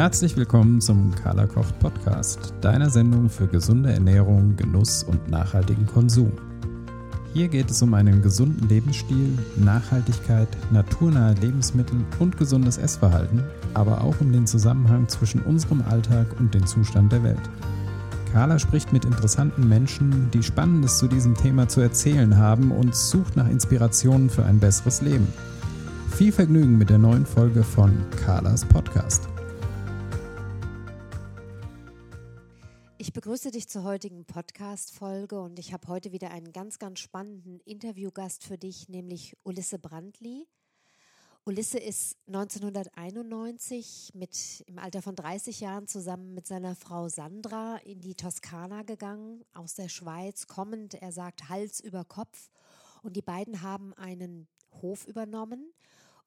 Herzlich willkommen zum Carla Kocht Podcast, deiner Sendung für gesunde Ernährung, Genuss und nachhaltigen Konsum. Hier geht es um einen gesunden Lebensstil, Nachhaltigkeit, naturnahe Lebensmittel und gesundes Essverhalten, aber auch um den Zusammenhang zwischen unserem Alltag und dem Zustand der Welt. Carla spricht mit interessanten Menschen, die Spannendes zu diesem Thema zu erzählen haben und sucht nach Inspirationen für ein besseres Leben. Viel Vergnügen mit der neuen Folge von Carlas Podcast. Ich begrüße dich zur heutigen Podcast-Folge und ich habe heute wieder einen ganz, ganz spannenden Interviewgast für dich, nämlich Ulisse Brandli. Ulisse ist 1991 mit im Alter von 30 Jahren zusammen mit seiner Frau Sandra in die Toskana gegangen, aus der Schweiz kommend. Er sagt Hals über Kopf. Und die beiden haben einen Hof übernommen,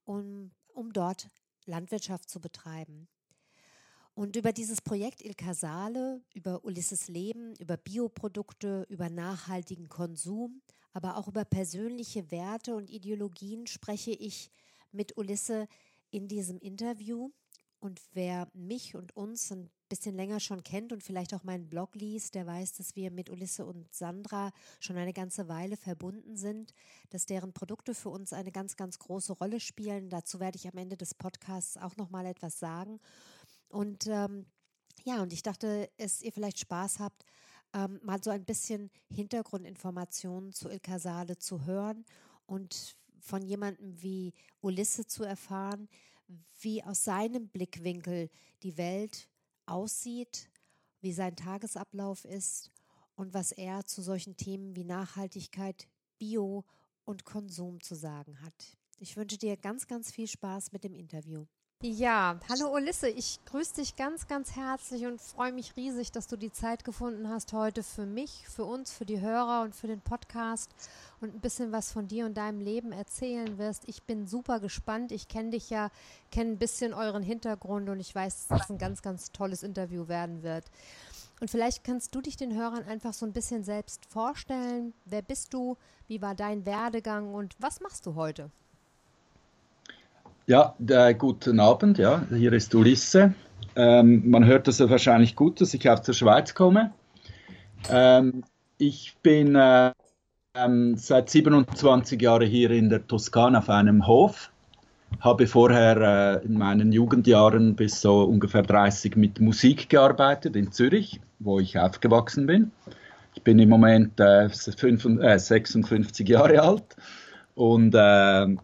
um, um dort Landwirtschaft zu betreiben. Und über dieses Projekt Il Casale, über Ulysses Leben, über Bioprodukte, über nachhaltigen Konsum, aber auch über persönliche Werte und Ideologien spreche ich mit Ulisse in diesem Interview. Und wer mich und uns ein bisschen länger schon kennt und vielleicht auch meinen Blog liest, der weiß, dass wir mit Ulisse und Sandra schon eine ganze Weile verbunden sind, dass deren Produkte für uns eine ganz, ganz große Rolle spielen. Dazu werde ich am Ende des Podcasts auch noch mal etwas sagen. Und ähm, ja, und ich dachte, es ihr vielleicht Spaß habt, ähm, mal so ein bisschen Hintergrundinformationen zu Il Casale zu hören und von jemandem wie Ulisse zu erfahren, wie aus seinem Blickwinkel die Welt aussieht, wie sein Tagesablauf ist und was er zu solchen Themen wie Nachhaltigkeit, Bio und Konsum zu sagen hat. Ich wünsche dir ganz, ganz viel Spaß mit dem Interview. Ja, hallo Ulisse, ich grüße dich ganz, ganz herzlich und freue mich riesig, dass du die Zeit gefunden hast heute für mich, für uns, für die Hörer und für den Podcast und ein bisschen was von dir und deinem Leben erzählen wirst. Ich bin super gespannt. Ich kenne dich ja, kenne ein bisschen euren Hintergrund und ich weiß, dass es ein ganz, ganz tolles Interview werden wird. Und vielleicht kannst du dich den Hörern einfach so ein bisschen selbst vorstellen. Wer bist du? Wie war dein Werdegang und was machst du heute? Ja, äh, guten Abend. Ja, hier ist Ulisse. Ähm, man hört es ja wahrscheinlich gut, dass ich aus der Schweiz komme. Ähm, ich bin äh, ähm, seit 27 Jahren hier in der Toskana auf einem Hof. Habe vorher äh, in meinen Jugendjahren bis so ungefähr 30 mit Musik gearbeitet in Zürich, wo ich aufgewachsen bin. Ich bin im Moment 55, äh, 56 äh, Jahre alt und äh,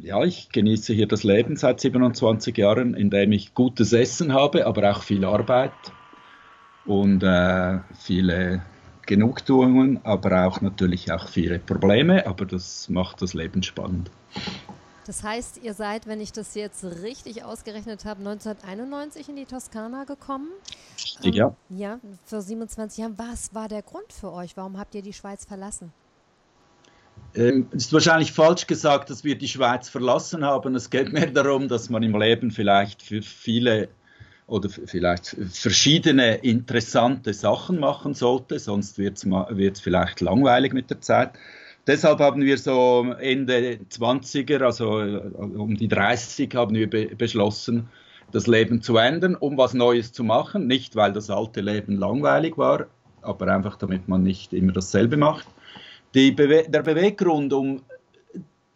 ja, ich genieße hier das Leben seit 27 Jahren, indem ich gutes Essen habe, aber auch viel Arbeit und äh, viele Genugtuungen, aber auch natürlich auch viele Probleme, aber das macht das Leben spannend. Das heißt, ihr seid, wenn ich das jetzt richtig ausgerechnet habe, 1991 in die Toskana gekommen. Ähm, ja. Ja, vor 27 Jahren. Was war der Grund für euch? Warum habt ihr die Schweiz verlassen? Ähm, es ist wahrscheinlich falsch gesagt, dass wir die Schweiz verlassen haben. Es geht mehr darum, dass man im Leben vielleicht für viele oder vielleicht verschiedene interessante Sachen machen sollte, sonst wird es vielleicht langweilig mit der Zeit. Deshalb haben wir so Ende 20er, also äh, um die 30 haben wir be beschlossen, das Leben zu ändern, um was Neues zu machen. Nicht, weil das alte Leben langweilig war, aber einfach, damit man nicht immer dasselbe macht. Bewe der Beweggrund, um,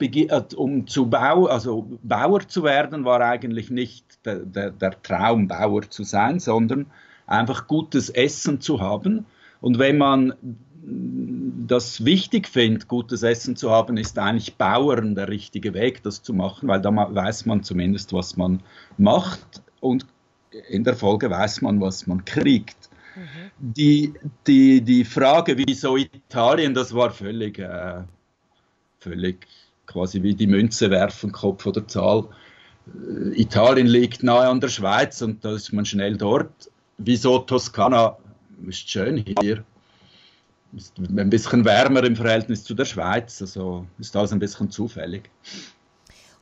äh, um zu Bau, also Bauer zu werden, war eigentlich nicht der, der, der Traum, Bauer zu sein, sondern einfach gutes Essen zu haben. Und wenn man das wichtig findet, gutes Essen zu haben, ist eigentlich Bauern der richtige Weg, das zu machen, weil da weiß man zumindest, was man macht und in der Folge weiß man, was man kriegt. Die, die, die Frage, wieso Italien, das war völlig, äh, völlig quasi wie die Münze werfen, Kopf oder Zahl. Äh, Italien liegt nahe an der Schweiz und da ist man schnell dort. Wieso Toskana? Ist schön hier. Ist ein bisschen wärmer im Verhältnis zu der Schweiz, also ist alles ein bisschen zufällig.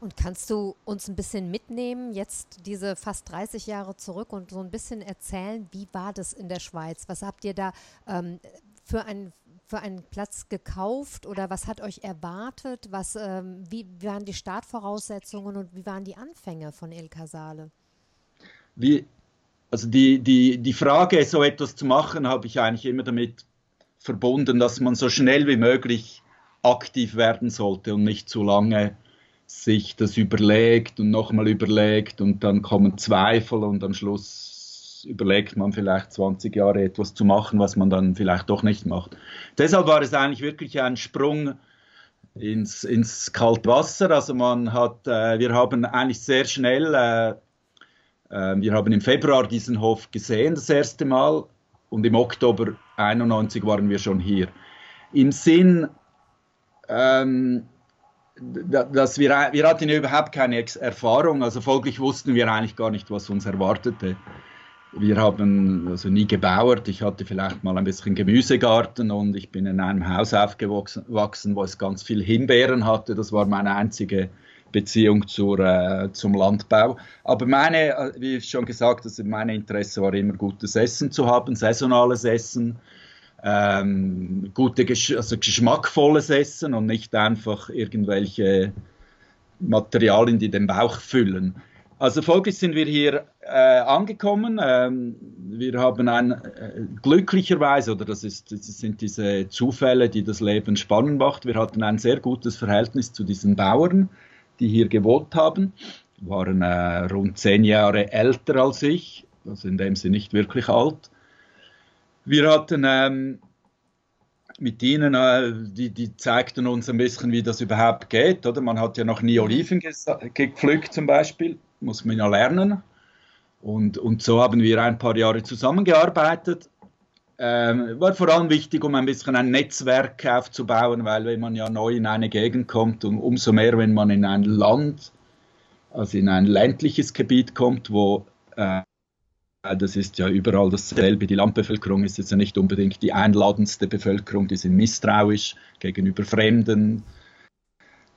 Und kannst du uns ein bisschen mitnehmen, jetzt diese fast 30 Jahre zurück und so ein bisschen erzählen, wie war das in der Schweiz? Was habt ihr da ähm, für, ein, für einen Platz gekauft oder was hat euch erwartet? Was, ähm, wie waren die Startvoraussetzungen und wie waren die Anfänge von El Casale? wie, also die, die, die Frage, so etwas zu machen, habe ich eigentlich immer damit verbunden, dass man so schnell wie möglich aktiv werden sollte und nicht zu lange sich das überlegt und nochmal überlegt und dann kommen Zweifel und am Schluss überlegt man vielleicht 20 Jahre etwas zu machen, was man dann vielleicht doch nicht macht. Deshalb war es eigentlich wirklich ein Sprung ins, ins kalte Wasser. Also man hat, äh, wir haben eigentlich sehr schnell, äh, äh, wir haben im Februar diesen Hof gesehen das erste Mal und im Oktober 91 waren wir schon hier. Im Sinn, ähm, dass wir, wir hatten ja überhaupt keine Erfahrung, also folglich wussten wir eigentlich gar nicht, was uns erwartete. Wir haben also nie gebauert. Ich hatte vielleicht mal ein bisschen Gemüsegarten und ich bin in einem Haus aufgewachsen, wo es ganz viel Himbeeren hatte. Das war meine einzige Beziehung zur, äh, zum Landbau. Aber meine, äh, wie schon gesagt habe, mein Interesse war immer gutes Essen zu haben, saisonales Essen, ähm, gute, also geschmackvolles Essen und nicht einfach irgendwelche Materialien, die den Bauch füllen. Also folglich sind wir hier äh, angekommen. Ähm, wir haben ein äh, glücklicherweise, oder das, ist, das sind diese Zufälle, die das Leben spannend macht. Wir hatten ein sehr gutes Verhältnis zu diesen Bauern, die hier gewohnt haben. Waren äh, rund zehn Jahre älter als ich, also in dem sie nicht wirklich alt. Wir hatten ähm, mit ihnen, äh, die, die, zeigten uns ein bisschen, wie das überhaupt geht. Oder? Man hat ja noch nie Oliven gepflückt zum Beispiel muss man ja lernen. Und, und so haben wir ein paar Jahre zusammengearbeitet. Ähm, war vor allem wichtig, um ein bisschen ein Netzwerk aufzubauen, weil wenn man ja neu in eine Gegend kommt und umso mehr, wenn man in ein Land, also in ein ländliches Gebiet kommt, wo äh, das ist ja überall dasselbe. Die Landbevölkerung ist jetzt ja nicht unbedingt die einladendste Bevölkerung, die sind misstrauisch gegenüber Fremden.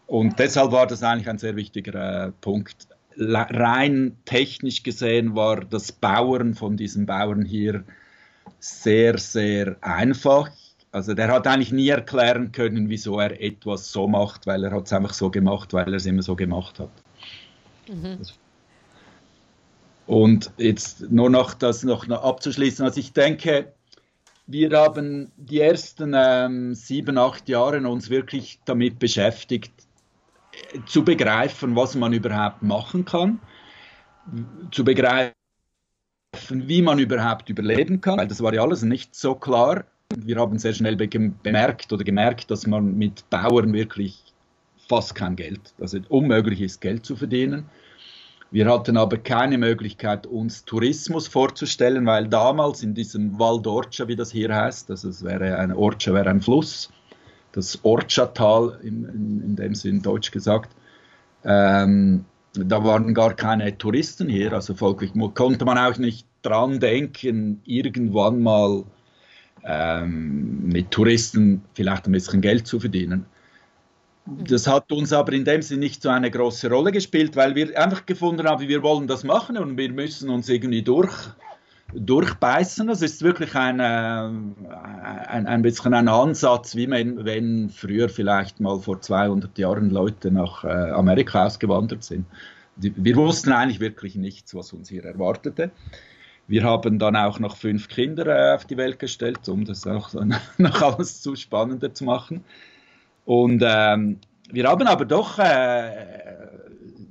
Und deshalb war das eigentlich ein sehr wichtiger äh, Punkt, rein technisch gesehen war das Bauern von diesen Bauern hier sehr, sehr einfach. Also der hat eigentlich nie erklären können, wieso er etwas so macht, weil er hat es einfach so gemacht, weil er es immer so gemacht hat. Mhm. Und jetzt nur noch das noch abzuschließen. Also ich denke, wir haben die ersten ähm, sieben, acht Jahre uns wirklich damit beschäftigt, zu begreifen, was man überhaupt machen kann, zu begreifen, wie man überhaupt überleben kann, weil das war ja alles nicht so klar. Wir haben sehr schnell bemerkt oder gemerkt, dass man mit Bauern wirklich fast kein Geld, also unmöglich ist, Geld zu verdienen. Wir hatten aber keine Möglichkeit, uns Tourismus vorzustellen, weil damals in diesem Val d'Orcia, wie das hier heißt, also es wäre ein Orcia wäre ein Fluss, das Ortschatal, in, in, in, dem Sinn deutsch gesagt. Ähm, da waren gar keine Touristen hier, also folglich konnte man auch nicht dran denken, irgendwann mal ähm, mit Touristen vielleicht ein bisschen Geld zu verdienen. Das hat uns aber in dem Sinn nicht so eine große Rolle gespielt, weil wir einfach gefunden haben, wir wollen das machen und wir müssen uns irgendwie durch durchbeißen. Das ist wirklich ein, ein, ein bisschen ein Ansatz, wie man, wenn früher vielleicht mal vor 200 Jahren Leute nach äh, Amerika ausgewandert sind. Wir wussten eigentlich wirklich nichts, was uns hier erwartete. Wir haben dann auch noch fünf Kinder äh, auf die Welt gestellt, um das auch noch alles zu spannender zu machen. Und ähm, wir haben aber doch äh,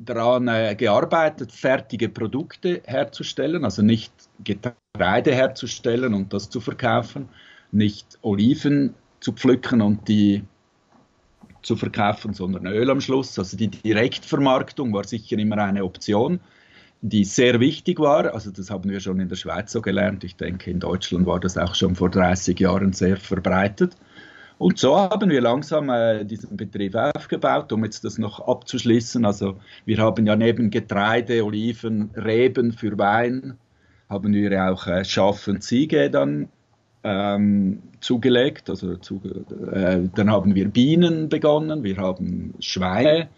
daran äh, gearbeitet, fertige Produkte herzustellen, also nicht Getreide herzustellen und das zu verkaufen, nicht Oliven zu pflücken und die zu verkaufen, sondern Öl am Schluss. Also die Direktvermarktung war sicher immer eine Option, die sehr wichtig war. Also das haben wir schon in der Schweiz so gelernt. Ich denke, in Deutschland war das auch schon vor 30 Jahren sehr verbreitet. Und so haben wir langsam äh, diesen Betrieb aufgebaut, um jetzt das noch abzuschließen. Also wir haben ja neben Getreide, Oliven, Reben für Wein, haben wir auch äh, Schaf und Ziege dann ähm, zugelegt. Also zu, äh, dann haben wir Bienen begonnen, wir haben Schweine,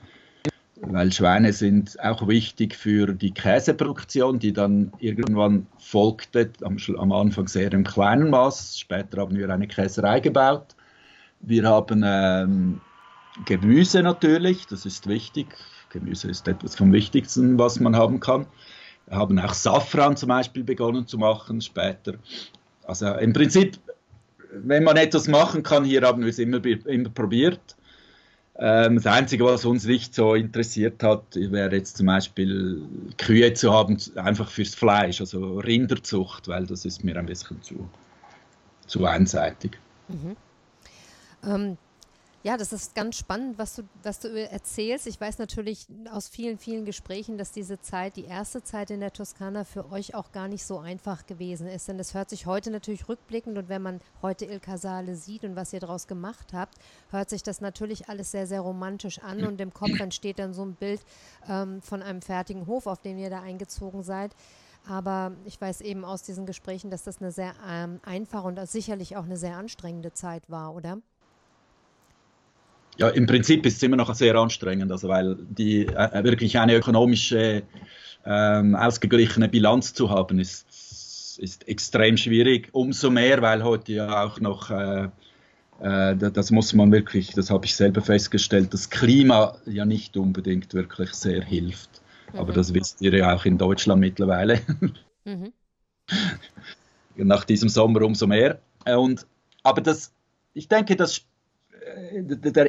weil Schweine sind auch wichtig für die Käseproduktion, die dann irgendwann folgte, am, am Anfang sehr im kleinen Maß. Später haben wir eine Käserei gebaut. Wir haben ähm, Gemüse natürlich, das ist wichtig. Gemüse ist etwas vom Wichtigsten, was man haben kann. haben auch Safran zum Beispiel begonnen zu machen später. Also im Prinzip, wenn man etwas machen kann, hier haben wir es immer, immer probiert. Ähm, das Einzige, was uns nicht so interessiert hat, wäre jetzt zum Beispiel Kühe zu haben, einfach fürs Fleisch, also Rinderzucht, weil das ist mir ein bisschen zu, zu einseitig. Mhm. Ähm, ja, das ist ganz spannend, was du, was du erzählst. Ich weiß natürlich aus vielen, vielen Gesprächen, dass diese Zeit, die erste Zeit in der Toskana für euch auch gar nicht so einfach gewesen ist. Denn es hört sich heute natürlich rückblickend und wenn man heute Il Casale sieht und was ihr daraus gemacht habt, hört sich das natürlich alles sehr, sehr romantisch an und im Kopf entsteht dann so ein Bild ähm, von einem fertigen Hof, auf den ihr da eingezogen seid. Aber ich weiß eben aus diesen Gesprächen, dass das eine sehr ähm, einfache und sicherlich auch eine sehr anstrengende Zeit war, oder? Ja, im Prinzip ist es immer noch sehr anstrengend, also weil die äh, wirklich eine ökonomische ähm, ausgeglichene Bilanz zu haben, ist, ist extrem schwierig. Umso mehr, weil heute ja auch noch äh, äh, das muss man wirklich, das habe ich selber festgestellt, das Klima ja nicht unbedingt wirklich sehr hilft. Mhm. Aber das wisst ihr ja auch in Deutschland mittlerweile. Mhm. Nach diesem Sommer umso mehr. Und, aber das, ich denke, das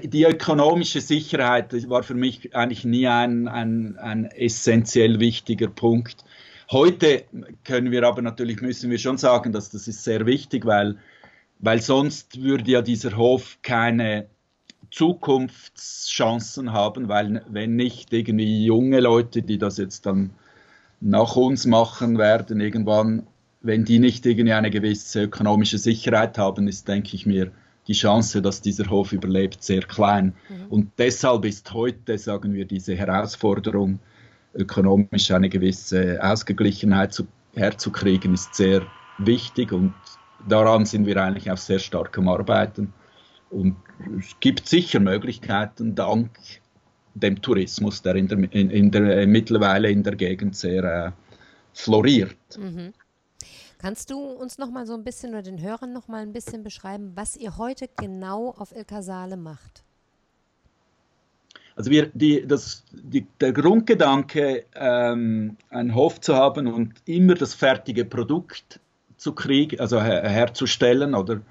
die ökonomische Sicherheit war für mich eigentlich nie ein, ein, ein essentiell wichtiger Punkt. Heute können wir aber natürlich, müssen wir schon sagen, dass das ist sehr wichtig, weil, weil sonst würde ja dieser Hof keine Zukunftschancen haben, weil wenn nicht irgendwie junge Leute, die das jetzt dann nach uns machen werden, irgendwann, wenn die nicht irgendwie eine gewisse ökonomische Sicherheit haben, ist, denke ich mir, die Chance, dass dieser Hof überlebt, sehr klein. Mhm. Und deshalb ist heute, sagen wir, diese Herausforderung, ökonomisch eine gewisse Ausgeglichenheit zu, herzukriegen, ist sehr wichtig und daran sind wir eigentlich auch sehr stark am Arbeiten. Und es gibt sicher Möglichkeiten, dank dem Tourismus, der, in der, in, in der mittlerweile in der Gegend sehr äh, floriert. Mhm. Kannst du uns noch mal so ein bisschen oder den Hörern noch mal ein bisschen beschreiben, was ihr heute genau auf El Casale macht? Also wir, die, das, die, der Grundgedanke, ähm, einen Hof zu haben und immer das fertige Produkt zu kriegen, also her, herzustellen, oder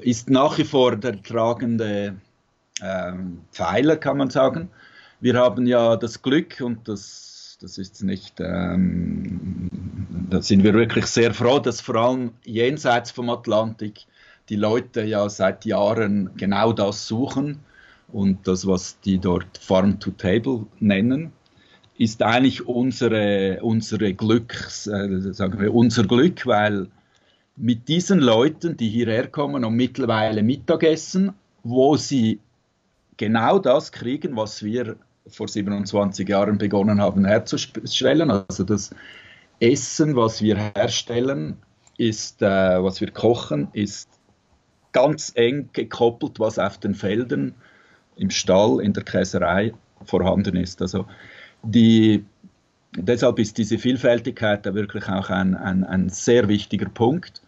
ist nach wie vor der tragende ähm, Pfeiler, kann man sagen. Wir haben ja das Glück und das das ist nicht, ähm, da sind wir wirklich sehr froh, dass vor allem jenseits vom Atlantik die Leute ja seit Jahren genau das suchen und das, was die dort Farm to Table nennen, ist eigentlich unsere, unsere Glück, äh, sagen wir, unser Glück, weil mit diesen Leuten, die hierher kommen und mittlerweile Mittagessen, wo sie genau das kriegen, was wir vor 27 Jahren begonnen haben herzustellen. Also das Essen, was wir herstellen, ist, äh, was wir kochen, ist ganz eng gekoppelt, was auf den Feldern, im Stall, in der Käserei vorhanden ist. Also die, deshalb ist diese Vielfältigkeit da wirklich auch ein, ein, ein sehr wichtiger Punkt.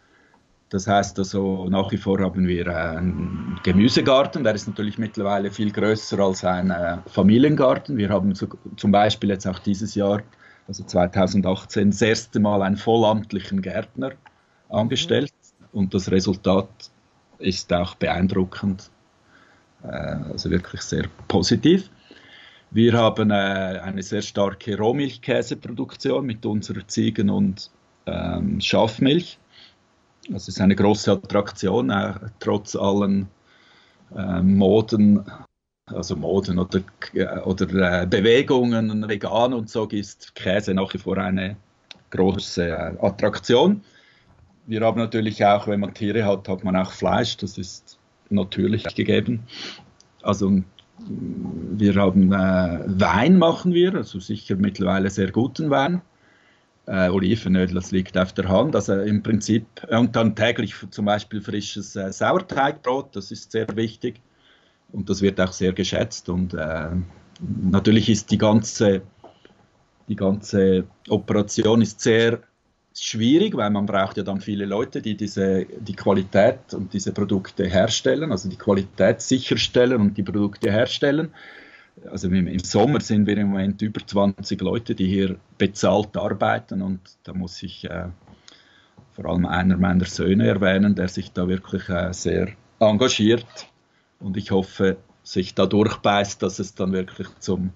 Das heißt also, nach wie vor haben wir einen Gemüsegarten, der ist natürlich mittlerweile viel größer als ein äh, Familiengarten. Wir haben zum Beispiel jetzt auch dieses Jahr, also 2018, das erste Mal einen vollamtlichen Gärtner angestellt. Und das Resultat ist auch beeindruckend, äh, also wirklich sehr positiv. Wir haben äh, eine sehr starke Rohmilchkäseproduktion mit unserer Ziegen- und ähm, Schafmilch. Es ist eine große Attraktion, äh, trotz allen Moden, also Moden oder, äh, oder äh, Bewegungen, vegan und so, ist Käse nach wie vor eine große äh, Attraktion. Wir haben natürlich auch, wenn man Tiere hat, hat man auch Fleisch, das ist natürlich gegeben. Also wir haben äh, Wein machen wir, also sicher mittlerweile sehr guten Wein äh, Olivenöl, das liegt auf der Hand. Also im Prinzip, und dann täglich zum Beispiel frisches äh, Sauerteigbrot, das ist sehr wichtig und das wird auch sehr geschätzt. Und äh, natürlich ist die ganze, die ganze Operation ist sehr schwierig, weil man braucht ja dann viele Leute, die diese, die Qualität und diese Produkte herstellen, also die Qualität sicherstellen und die Produkte herstellen. also im, Sommer sind wir im Moment über 20 Leute, die hier bezahlt arbeiten und da muss ich äh, vor allem einer meiner Söhne erwähnen, der sich da wirklich äh, sehr engagiert und ich hoffe, sich da durchbeißt, dass es dann wirklich zum,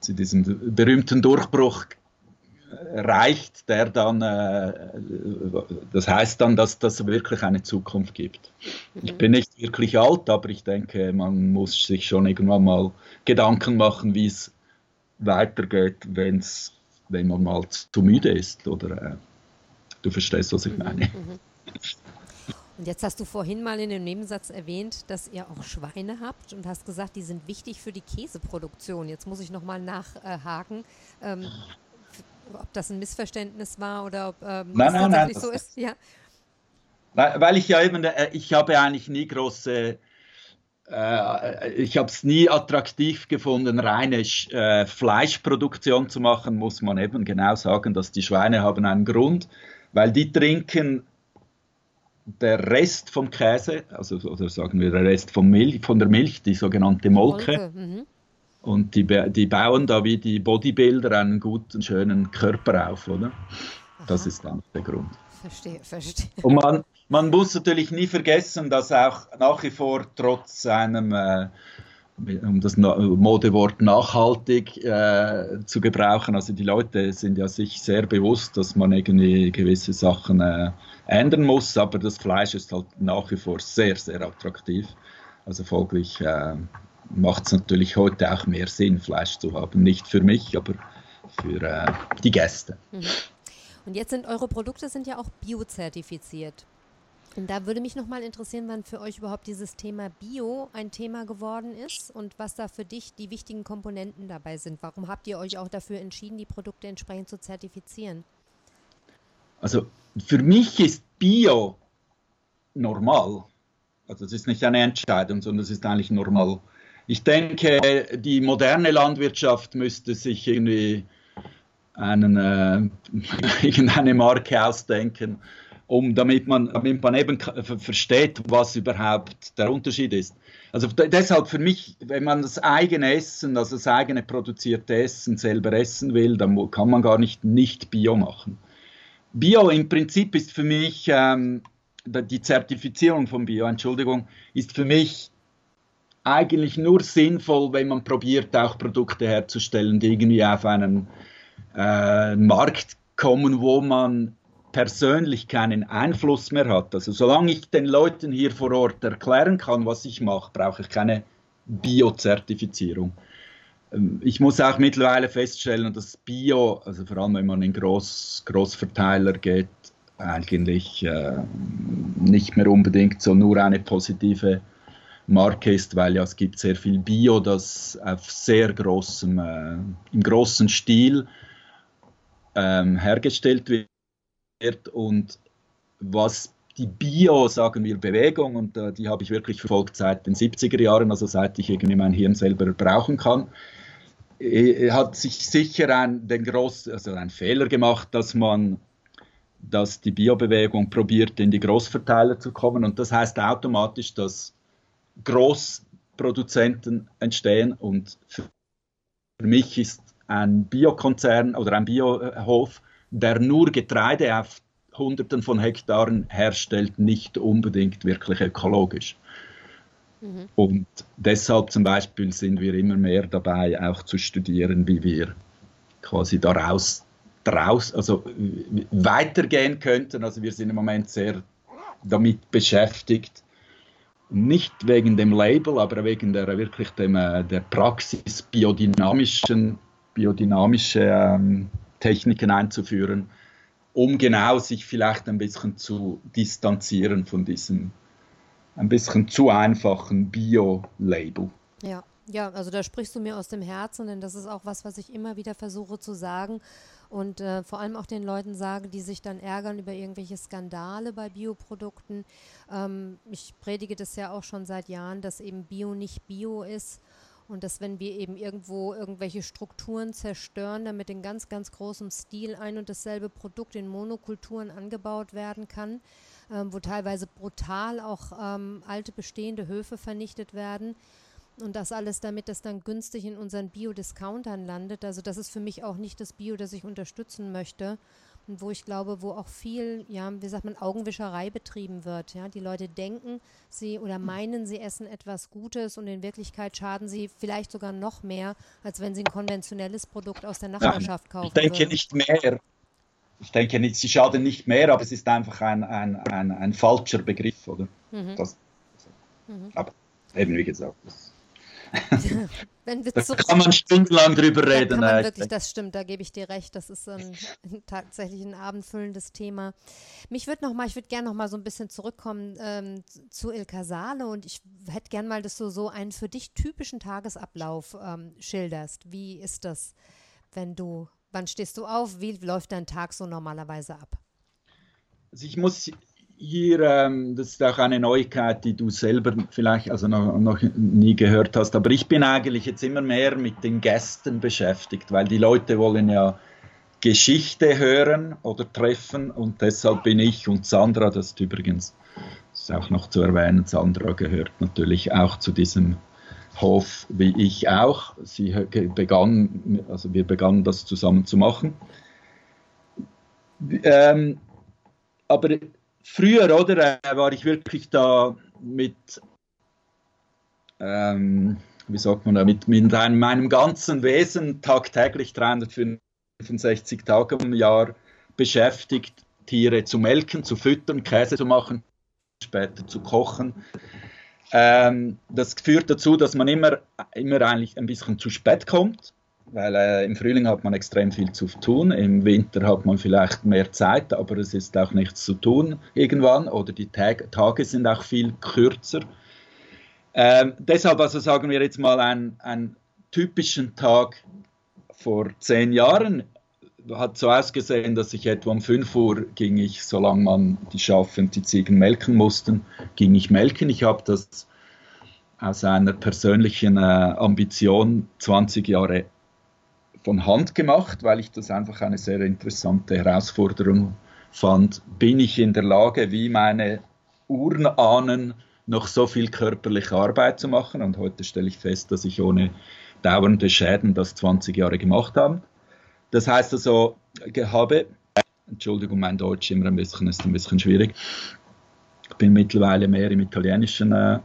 zu diesem berühmten Durchbruch reicht, der dann, äh, das heißt dann, dass das wirklich eine Zukunft gibt. Mhm. Ich bin nicht wirklich alt, aber ich denke, man muss sich schon irgendwann mal Gedanken machen, wie es weitergeht, wenn's, wenn man mal zu müde ist. Oder äh, du verstehst, was ich mhm, meine. Mhm. Und jetzt hast du vorhin mal in dem Nebensatz erwähnt, dass ihr auch Schweine habt und hast gesagt, die sind wichtig für die Käseproduktion. Jetzt muss ich nochmal nachhaken. Ähm, ob das ein Missverständnis war oder ob ähm, nein, das nein, tatsächlich nein, so ist. Ja. Weil, weil ich ja eben, äh, ich habe eigentlich nie große äh, ich habe es nie attraktiv gefunden, reine äh, Fleischproduktion zu machen, muss man eben genau sagen, dass die Schweine haben einen Grund, weil die trinken der Rest vom Käse, also oder sagen wir der Rest vom Milch, von der Milch, die sogenannte Molke. Molke mhm. Und die, die bauen da wie die Bodybuilder einen guten, schönen Körper auf, oder? Das ist dann der Grund. Verstehe, verstehe. Und man, man muss natürlich nie vergessen, dass auch nach wie vor trotz einem, äh, um das Modewort nachhaltig äh, zu gebrauchen, also die Leute sind ja sich sehr bewusst, dass man irgendwie gewisse Sachen äh, ändern muss, aber das Fleisch ist halt nach wie vor sehr, sehr attraktiv. Also folglich äh, macht es natürlich heute auch mehr Sinn, Fleisch zu haben. Nicht für mich, aber für äh, die Gäste. Mhm. Und jetzt sind eure Produkte sind ja auch biozertifiziert. Und da würde mich nochmal interessieren, wann für euch überhaupt dieses Thema Bio ein Thema geworden ist und was da für dich die wichtigen Komponenten dabei sind. Warum habt ihr euch auch dafür entschieden, die Produkte entsprechend zu zertifizieren? Also für mich ist Bio normal. Also es ist nicht eine Entscheidung, sondern es ist eigentlich normal. Ich denke, die moderne Landwirtschaft müsste sich irgendwie einen, äh, irgendeine Marke ausdenken, um, damit, man, damit man eben versteht, was überhaupt der Unterschied ist. Also deshalb für mich, wenn man das eigene Essen, also das eigene produzierte Essen selber essen will, dann kann man gar nicht nicht Bio machen. Bio im Prinzip ist für mich, ähm, die Zertifizierung von Bio, Entschuldigung, ist für mich eigentlich nur sinnvoll, wenn man probiert, auch Produkte herzustellen, die irgendwie auf einen äh, Markt kommen, wo man persönlich keinen Einfluss mehr hat. Also solange ich den Leuten hier vor Ort erklären kann, was ich mache, brauche ich keine Bio-Zertifizierung. Ähm, ich muss auch mittlerweile feststellen, dass Bio, also vor allem wenn man in Groß, Großverteiler geht, eigentlich äh, nicht mehr unbedingt so nur eine positive Marke ist, weil ja es gibt sehr viel Bio, das auf sehr großem, äh, im großen Stil ähm, hergestellt wird und was die Bio, sagen wir, Bewegung, und äh, die habe ich wirklich verfolgt seit den 70er Jahren, also seit ich irgendwie mein Hirn selber brauchen kann, äh, hat sich sicher ein, den groß, also einen Fehler gemacht, dass man dass die Biobewegung probiert, in die Großverteiler zu kommen. Und das heißt automatisch, dass Großproduzenten entstehen und für mich ist ein Biokonzern oder ein Biohof, der nur Getreide auf Hunderten von Hektaren herstellt, nicht unbedingt wirklich ökologisch. Mhm. Und deshalb zum Beispiel sind wir immer mehr dabei, auch zu studieren, wie wir quasi daraus draus, also weitergehen könnten. Also wir sind im Moment sehr damit beschäftigt, nicht wegen dem Label, aber wegen der wirklich dem, äh, der Praxis biodynamischen, biodynamische ähm, Techniken einzuführen, um genau sich vielleicht ein bisschen zu distanzieren von diesem ein bisschen zu einfachen Bio-Label. Ja. Ja, also da sprichst du mir aus dem Herzen, denn das ist auch was, was ich immer wieder versuche zu sagen und äh, vor allem auch den Leuten sage, die sich dann ärgern über irgendwelche Skandale bei Bioprodukten. Ähm, ich predige das ja auch schon seit Jahren, dass eben Bio nicht Bio ist und dass wenn wir eben irgendwo irgendwelche Strukturen zerstören, damit in ganz, ganz großem Stil ein und dasselbe Produkt in Monokulturen angebaut werden kann, ähm, wo teilweise brutal auch ähm, alte bestehende Höfe vernichtet werden, Und das alles, damit das dann günstig in unseren Bio-Discountern landet. Also das ist für mich auch nicht das Bio, das ich unterstützen möchte. Und wo ich glaube, wo auch viel, ja, wie sagt man, Augenwischerei betrieben wird. Ja, die Leute denken, sie oder meinen, sie essen etwas Gutes und in Wirklichkeit schaden sie vielleicht sogar noch mehr, als wenn sie ein konventionelles Produkt aus der Nachbarschaft kaufen. Ich denke würden. nicht mehr. Ich denke nicht, sie schaden nicht mehr, aber es ist einfach ein, ein, ein, ein falscher Begriff, oder? Mhm. Das, mhm. Aber eben wie gesagt, das Wenn wir da kann man stundenlang drüber reden. Da wirklich, das stimmt, da gebe ich dir recht. Das ist ein, ein, tatsächlich ein abendfüllendes Thema. Mich würde noch mal, ich würde gerne noch mal so ein bisschen zurückkommen ähm, zu Il Casale und ich hätte gerne mal, dass du so einen für dich typischen Tagesablauf ähm, schilderst. Wie ist das, wenn du, wann stehst du auf? Wie läuft dein Tag so normalerweise ab? Also ich muss hier, ähm, das ist auch eine Neuigkeit, die du selber vielleicht also noch, noch, nie gehört hast, aber ich bin eigentlich jetzt immer mehr mit den Gästen beschäftigt, weil die Leute wollen ja Geschichte hören oder treffen und deshalb bin ich und Sandra, das ist übrigens das ist auch noch zu erwähnen, Sandra gehört natürlich auch zu diesem Hof wie ich auch. Sie begann, also wir begannen das zusammen zu machen. Ähm, aber früher, oder, äh, war ich wirklich da mit, ähm, wie sagt man da, mit, mit einem, meinem ganzen Wesen tagtäglich 365 Tage im Jahr beschäftigt, Tiere zu melken, zu füttern, Käse zu machen, später zu kochen. Ähm, das führt dazu, dass man immer, immer eigentlich ein bisschen zu spät kommt weil äh, im Frühling hat man extrem viel zu tun, im Winter hat man vielleicht mehr Zeit, aber es ist auch nichts zu tun irgendwann oder die Tag Tage sind auch viel kürzer. Ähm, deshalb also sagen wir jetzt mal einen typischen Tag vor zehn Jahren hat so ausgesehen, dass ich etwa um 5 Uhr ging ich, solange man die Schafe und die Ziegen melken mussten, ging ich melken. Ich habe das aus einer persönlichen äh, Ambition 20 Jahre von Hand gemacht, weil ich das einfach eine sehr interessante Herausforderung fand. Bin ich in der Lage, wie meine Urnahnen, noch so viel körperliche Arbeit zu machen? Und heute stelle ich fest, dass ich ohne dauernde Schäden das 20 Jahre gemacht habe. Das heißt also, ich habe, Entschuldigung, mein Deutsch immer ein bisschen, ist ein bisschen schwierig. Ich bin mittlerweile mehr im Italienischen äh,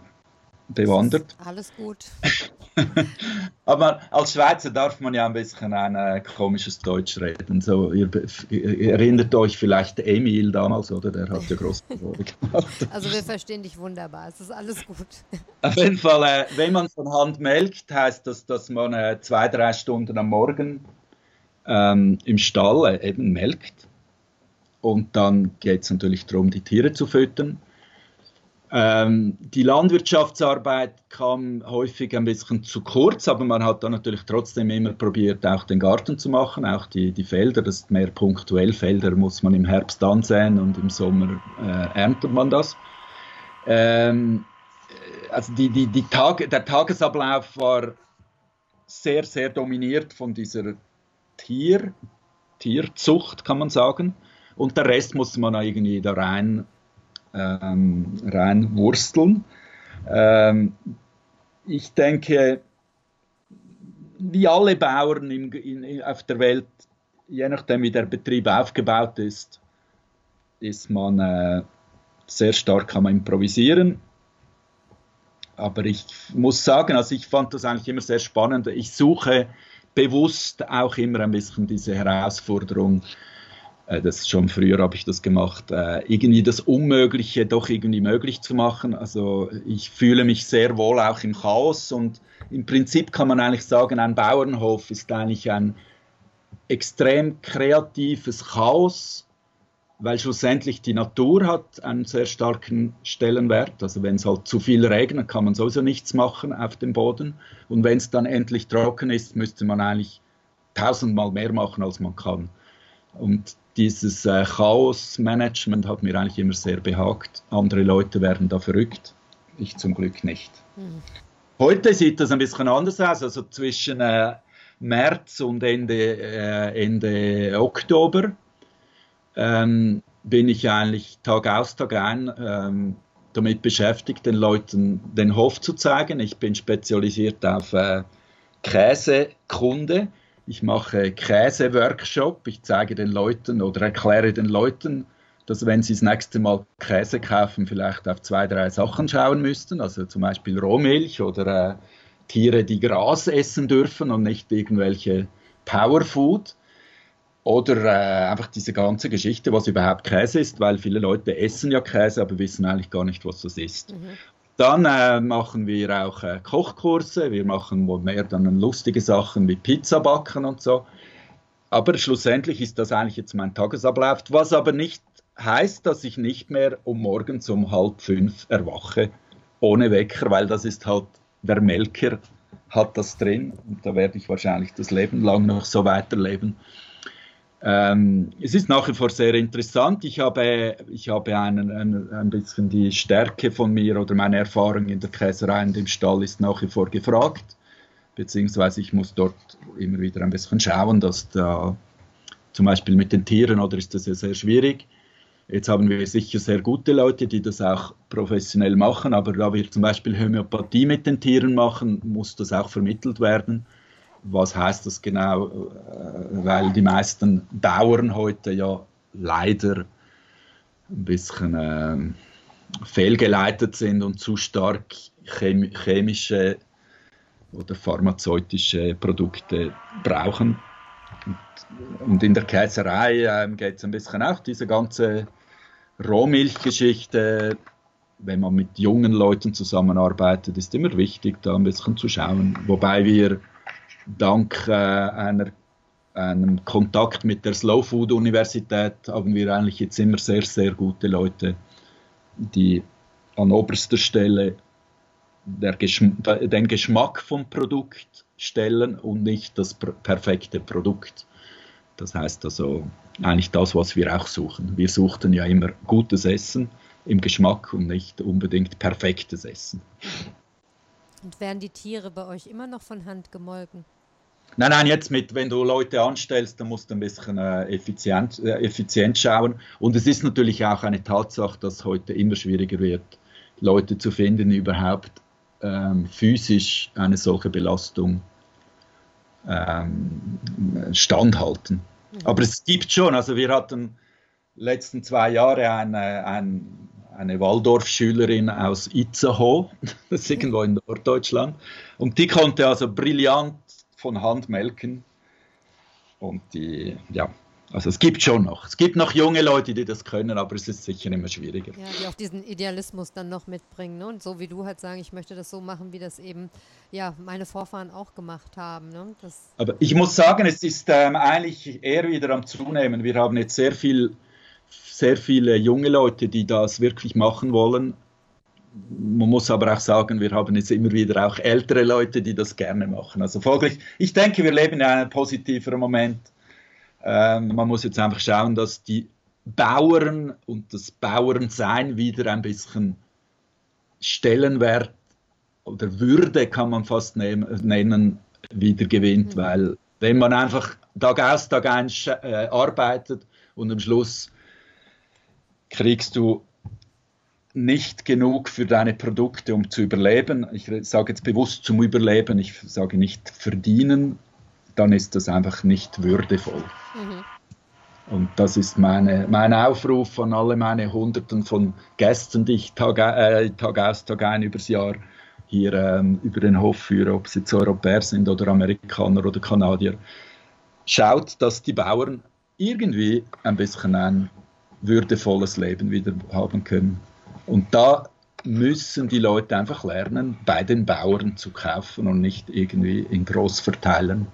bewandert. Alles gut. Aber als Schweizer darf man ja ein bisschen ein äh, komisches Deutsch reden. So, ihr, ihr, erinnert euch vielleicht Emil damals, oder? Der hat ja große Erfolge gemacht. Also wir verstehen dich wunderbar, es ist alles gut. Auf jeden Fall, äh, wenn man von Hand melkt, heißt das, dass man äh, zwei, drei Stunden am Morgen ähm, im Stall äh, eben melkt. Und dann geht es natürlich darum, die Tiere zu füttern. Ähm, die Landwirtschaftsarbeit kam häufig ein bisschen zu kurz, aber man hat dann natürlich trotzdem immer probiert, auch den Garten zu machen, auch die, die Felder, das ist mehr punktuell. Felder muss man im Herbst ansäen und im Sommer äh, erntet man das. Ähm, also die, die, die Tag, der Tagesablauf war sehr, sehr dominiert von dieser Tier, Tierzucht, kann man sagen. Und der Rest musste man irgendwie da rein ähm, reinwursteln. Ähm, ich denke, wie alle Bauern in, in, auf der Welt, je nachdem wie der Betrieb aufgebaut ist, ist man äh, sehr stark am Improvisieren. Aber ich muss sagen, also ich fand das eigentlich immer sehr spannend. Ich suche bewusst auch immer ein bisschen diese Herausforderung, das schon früher habe ich das gemacht, äh, irgendwie das Unmögliche doch irgendwie möglich zu machen. Also ich fühle mich sehr wohl auch im Chaos und im Prinzip kann man eigentlich sagen, ein Bauernhof ist eigentlich ein extrem kreatives Chaos, weil schlussendlich die Natur hat einen sehr starken Stellenwert. Also wenn es halt zu viel regnet, kann man sowieso nichts machen auf dem Boden. Und wenn es dann endlich trocken ist, müsste man eigentlich tausendmal mehr machen, als man kann. Und dieses äh, Chaos-Management hat mir eigentlich immer sehr behagt. Andere Leute werden da verrückt, ich zum Glück nicht. Mhm. Heute sieht das ein bisschen anders aus. Also zwischen äh, März und Ende, äh, Ende Oktober ähm, bin ich eigentlich Tag aus, Tag ein ähm, damit beschäftigt, den Leuten den Hof zu zeigen. Ich bin spezialisiert auf äh, Käsekunde. Ich mache Käse-Workshop. Ich zeige den Leuten oder erkläre den Leuten, dass wenn sie das nächste Mal Käse kaufen, vielleicht auf zwei, drei Sachen schauen müssten. Also zum Beispiel Rohmilch oder äh, Tiere, die Gras essen dürfen und nicht irgendwelche Powerfood. Oder äh, einfach diese ganze Geschichte, was überhaupt Käse ist, weil viele Leute essen ja Käse, aber wissen eigentlich gar nicht, was das ist. Mhm. Dann äh, machen wir auch äh, Kochkurse, wir machen mehr dann lustige Sachen wie Pizza backen und so. Aber schlussendlich ist das eigentlich jetzt mein Tagesablauf, was aber nicht heißt, dass ich nicht mehr um morgens um halb fünf erwache ohne Wecker, weil das ist halt der Melker hat das drin und da werde ich wahrscheinlich das Leben lang noch so weiterleben. Ähm, es ist nach wie vor sehr interessant. Ich habe, ich habe einen, einen, ein bisschen die Stärke von mir oder meine Erfahrung in der Käserei und im Stall ist nach wie vor gefragt. Beziehungsweise ich muss dort immer wieder ein bisschen schauen, dass da zum Beispiel mit den Tieren oder ist das ja sehr schwierig. Jetzt haben wir sicher sehr gute Leute, die das auch professionell machen, aber da wir zum Beispiel Homöopathie mit den Tieren machen, muss das auch vermittelt werden was heißt das genau? Äh, weil die meisten Bauern heute ja leider ein bisschen äh, fehlgeleitet sind und zu stark chemische oder pharmazeutische Produkte brauchen. Und, in der Käserei äh, geht es ein bisschen auch diese ganze Rohmilchgeschichte. Wenn man mit jungen Leuten zusammenarbeitet, ist immer wichtig, da ein bisschen zu schauen. Wobei wir dank äh, einer, einem Kontakt mit der Slow Food Universität haben wir eigentlich jetzt immer sehr, sehr gute Leute, die an oberster Stelle Geschm den Geschmack vom Produkt stellen und nicht das perfekte Produkt. Das heißt also eigentlich das, was wir auch suchen. Wir suchten ja immer gutes Essen im Geschmack und nicht unbedingt perfektes Essen. Und werden die Tiere bei euch immer noch von Hand gemolken? Nein, nein, jetzt mit, wenn du Leute anstellst, dann musst du ein bisschen äh, effizient, äh, effizient schauen. Und es ist natürlich auch eine Tatsache, dass heute immer schwieriger wird, Leute zu finden, die überhaupt ähm, physisch eine solche Belastung ähm, standhalten. Mhm. Aber es gibt schon, also wir hatten letzten zwei Jahre eine, eine, eine Waldorfschülerin aus Itzehoe, das ist irgendwo in Norddeutschland, und die konnte also brillant von Hand melken. Und die, ja, also es gibt schon noch. Es gibt noch junge Leute, die das können, aber es ist sicher immer schwieriger. Ja, die auch diesen Idealismus dann noch mitbringen. Ne? Und so wie du halt sagen, ich möchte das so machen, wie das eben ja, meine Vorfahren auch gemacht haben. Ne? Aber ich muss sagen, es ist ähm, eigentlich eher wieder am Zunehmen. Wir haben jetzt sehr viel sehr viele junge Leute, die das wirklich machen wollen man muss aber auch sagen, wir haben jetzt immer wieder auch ältere Leute, die das gerne machen. Also folglich, ich denke, wir leben in einem positiveren Moment. Ähm, man muss jetzt einfach schauen, dass die Bauern und das Bauernsein wieder ein bisschen Stellenwert oder Würde, kann man fast nennen, wieder gewinnt, mhm. weil wenn man einfach Tag aus, Tag ein äh, arbeitet und am Schluss kriegst du nicht genug für deine Produkte, um zu überleben. Ich sage jetzt bewusst zum Überleben, ich sage nicht verdienen, dann ist das einfach nicht würdevoll. Mhm. Und das ist meine, mein Aufruf an alle meine Hunderten von Gästen, die ich Tag, äh, Tag aus, Tag ein übers Jahr hier ähm, über den Hof führe, ob sie jetzt Europäer sind oder Amerikaner oder Kanadier. Schaut, dass die Bauern irgendwie ein bisschen ein würdevolles Leben wieder haben können. Und da müssen die Leute einfach lernen, bei den Bauern zu kaufen und nicht irgendwie in Großverteilern.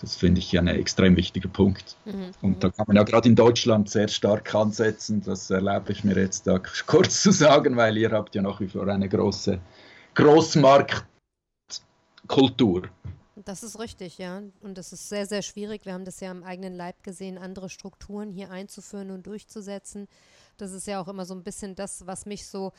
Das finde ich ja ein extrem wichtiger Punkt. Mhm. Und da kann man ja gerade in Deutschland sehr stark ansetzen. Das erlaube ich mir jetzt da kurz zu sagen, weil ihr habt ja nach wie vor eine große Großmarktkultur. Das ist richtig, ja. Und das ist sehr, sehr schwierig. Wir haben das ja am eigenen Leib gesehen, andere Strukturen hier einzuführen und durchzusetzen. Das ist ja auch immer so ein bisschen das, was mich so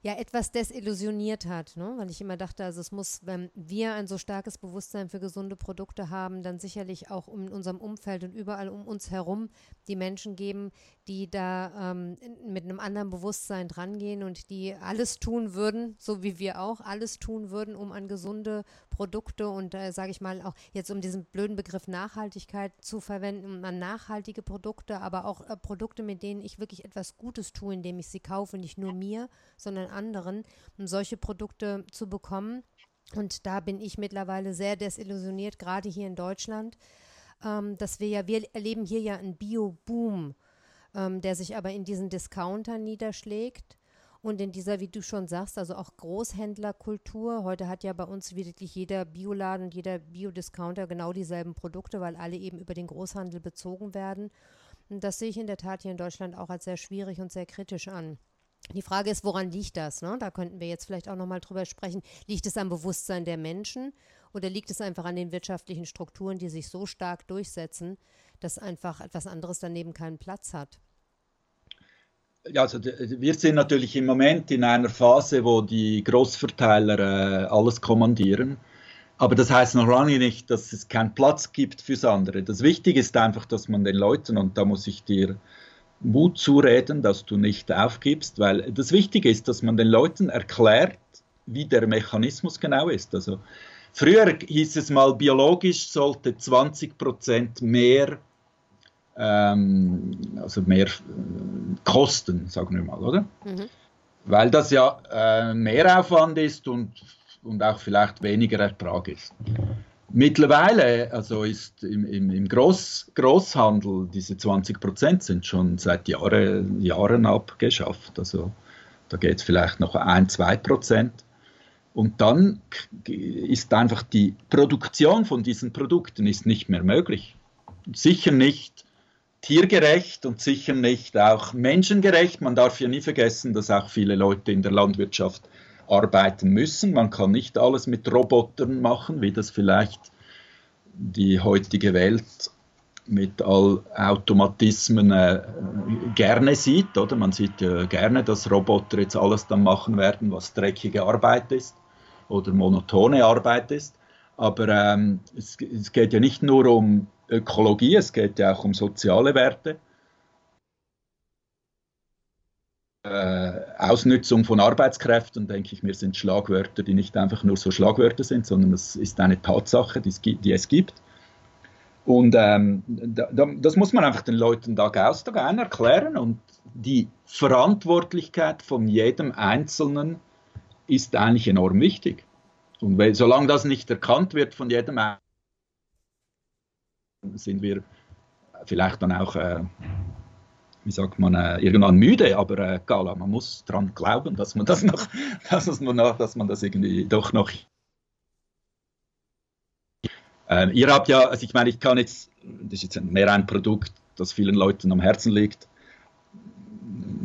ja etwas desillusioniert hat, ne? weil ich immer dachte, also es muss, wenn wir ein so starkes Bewusstsein für gesunde Produkte haben, dann sicherlich auch in unserem Umfeld und überall um uns herum die Menschen geben, die da ähm, mit einem anderen Bewusstsein drangehen und die alles tun würden, so wie wir auch alles tun würden, um an gesunde Produkte und äh, sage ich mal auch jetzt um diesen blöden Begriff Nachhaltigkeit zu verwenden, um an nachhaltige Produkte, aber auch äh, Produkte, mit denen ich wirklich etwas Gutes tue, indem ich sie kaufe, nicht nur mir, sondern anderen, um solche Produkte zu bekommen. Und da bin ich mittlerweile sehr desillusioniert, gerade hier in Deutschland, ähm, dass wir ja, wir erleben hier ja einen Bio-Boom, ähm, der sich aber in diesen Discountern niederschlägt. Und in dieser, wie du schon sagst, also auch Großhändlerkultur. Heute hat ja bei uns wirklich jeder Bioladen und jeder Biodiscounter genau dieselben Produkte, weil alle eben über den Großhandel bezogen werden. Und das sehe ich in der Tat hier in Deutschland auch als sehr schwierig und sehr kritisch an. Die Frage ist, woran liegt das? Ne? Da könnten wir jetzt vielleicht auch nochmal drüber sprechen. Liegt es am Bewusstsein der Menschen oder liegt es einfach an den wirtschaftlichen Strukturen, die sich so stark durchsetzen, dass einfach etwas anderes daneben keinen Platz hat? Ja, also wir sind natürlich im Moment in einer Phase, wo die Großverteiler äh, alles kommandieren. Aber das heißt noch lange nicht, dass es keinen Platz gibt fürs andere. Das Wichtige ist einfach, dass man den Leuten, und da muss ich dir Mut zureden, dass du nicht aufgibst, weil das Wichtige ist, dass man den Leuten erklärt, wie der Mechanismus genau ist. Also früher hieß es mal, biologisch sollte 20 Prozent mehr, ähm, also mehr äh, kosten, sagen wir mal, oder? Mhm. Weil das ja äh, Mehraufwand ist und, und auch vielleicht weniger Ertrag ist. Mittlerweile, also ist im, im, im Groß, Großhandel, diese 20 Prozent sind schon seit Jahre, Jahren abgeschafft. Also da geht es vielleicht noch ein, zwei Prozent. Und dann ist einfach die Produktion von diesen Produkten ist nicht mehr möglich. Sicher nicht tiergerecht und sicher nicht auch menschengerecht. Man darf ja nie vergessen, dass auch viele Leute in der Landwirtschaft arbeiten müssen. Man kann nicht alles mit Robotern machen, wie das vielleicht die heutige Welt mit all Automatismen äh, gerne sieht, oder? Man sieht ja gerne, dass Roboter jetzt alles dann machen werden, was dreckige Arbeit ist oder monotone Arbeit ist. Aber ähm, es, es geht ja nicht nur um Ökologie, es geht ja auch um soziale Werte. Äh, Ausnutzung von Arbeitskräften, denke ich mir, sind Schlagwörter, die nicht einfach nur so Schlagwörter sind, sondern es ist eine Tatsache, die es, gibt. Und ähm, da, das muss man einfach den Leuten Tag aus, Tag ein erklären. Und die Verantwortlichkeit von jedem Einzelnen ist eigentlich enorm wichtig. Und weil, solange das nicht erkannt wird von jedem Einzelnen, sind wir vielleicht dann auch äh, wie sagt man, äh, irgendwann müde, aber äh, Gala, man muss daran glauben, dass man das noch, dass man, noch, dass man das irgendwie doch noch. Ähm, ihr habt ja, also ich meine, ich kann jetzt, das ist jetzt mehr ein Produkt, das vielen Leuten am Herzen liegt.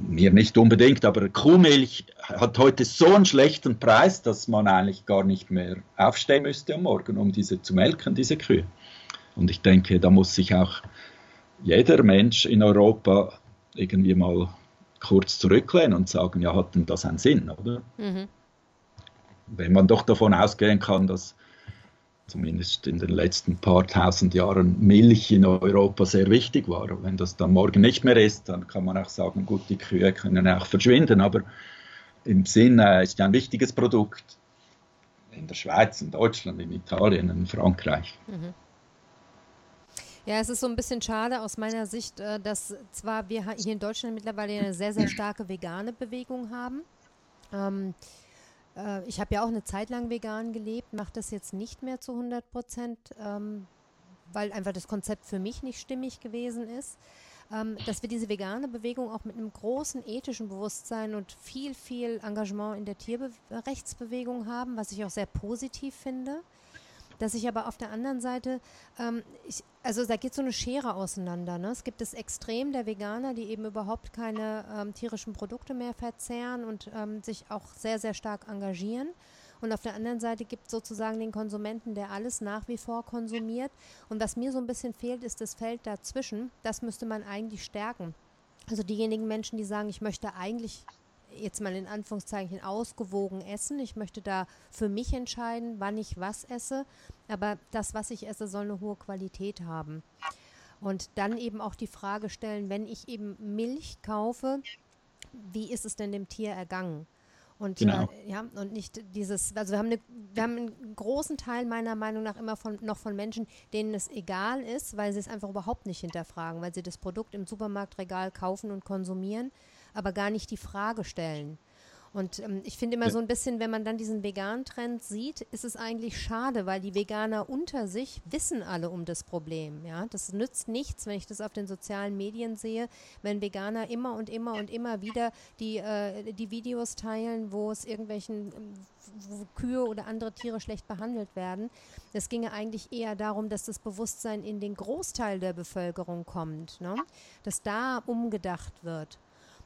Mir nicht unbedingt, aber Kuhmilch hat heute so einen schlechten Preis, dass man eigentlich gar nicht mehr aufstehen müsste am Morgen, um diese zu melken, diese Kühe. Und ich denke, da muss sich auch jeder Mensch in Europa irgendwie mal kurz zurücklehnen und sagen, ja, hat denn das einen Sinn, oder? Mhm. Wenn man doch davon ausgehen kann, dass zumindest in den letzten paar tausend Jahren Milch in Europa sehr wichtig war. Und wenn das dann morgen nicht mehr ist, dann kann man auch sagen, gut, die Kühe können auch verschwinden, aber im Sinn äh, ist ja ein wichtiges Produkt in der Schweiz, in Deutschland, in Italien, in Frankreich. Mhm. Ja, es ist so ein bisschen schade aus meiner Sicht, äh, dass zwar wir hier in Deutschland mittlerweile eine sehr, sehr starke vegane Bewegung haben. Ähm, äh, ich habe ja auch eine Zeit lang vegan gelebt, mache das jetzt nicht mehr zu 100 Prozent, ähm, weil einfach das Konzept für mich nicht stimmig gewesen ist. Ähm, dass wir diese vegane Bewegung auch mit einem großen ethischen Bewusstsein und viel, viel Engagement in der Tierrechtsbewegung haben, was ich auch sehr positiv finde dass ich aber auf der anderen Seite, ähm, ich, also da geht so eine Schere auseinander. Ne? Es gibt das Extrem der Veganer, die eben überhaupt keine ähm, tierischen Produkte mehr verzehren und ähm, sich auch sehr, sehr stark engagieren. Und auf der anderen Seite gibt es sozusagen den Konsumenten, der alles nach wie vor konsumiert. Und was mir so ein bisschen fehlt, ist das Feld dazwischen. Das müsste man eigentlich stärken. Also diejenigen Menschen, die sagen, ich möchte eigentlich jetzt mal in Anführungszeichen ausgewogen essen. Ich möchte da für mich entscheiden, wann ich was esse. Aber das, was ich esse, soll eine hohe Qualität haben. Und dann eben auch die Frage stellen, wenn ich eben Milch kaufe, wie ist es denn dem Tier ergangen? Und genau. äh, ja, und nicht dieses, also wir haben, eine, wir haben einen großen Teil meiner Meinung nach immer von, noch von Menschen, denen es egal ist, weil sie es einfach überhaupt nicht hinterfragen, weil sie das Produkt im Supermarktregal kaufen und konsumieren, aber gar nicht die Frage stellen. Und ähm, ich finde immer ja. so ein bisschen, wenn man dann diesen Vegan-Trend sieht, ist es eigentlich schade, weil die Veganer unter sich wissen alle um das Problem. Ja, das nützt nichts, wenn ich das auf den sozialen Medien sehe, wenn Veganer immer und immer und immer wieder die, äh, die Videos teilen, wo es irgendwelchen wo Kühe oder andere Tiere schlecht behandelt werden. Es ginge eigentlich eher darum, dass das Bewusstsein in den Großteil der Bevölkerung kommt, ne? dass da umgedacht wird.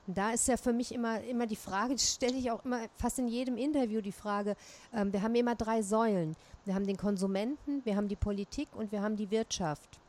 Da ist ja für mich immer, immer die Frage, die stelle ich auch immer fast in jedem Interview die Frage, ähm, wir haben immer drei Säulen. Wir haben den Konsumenten, wir haben die Politik und wir haben die Wirtschaft.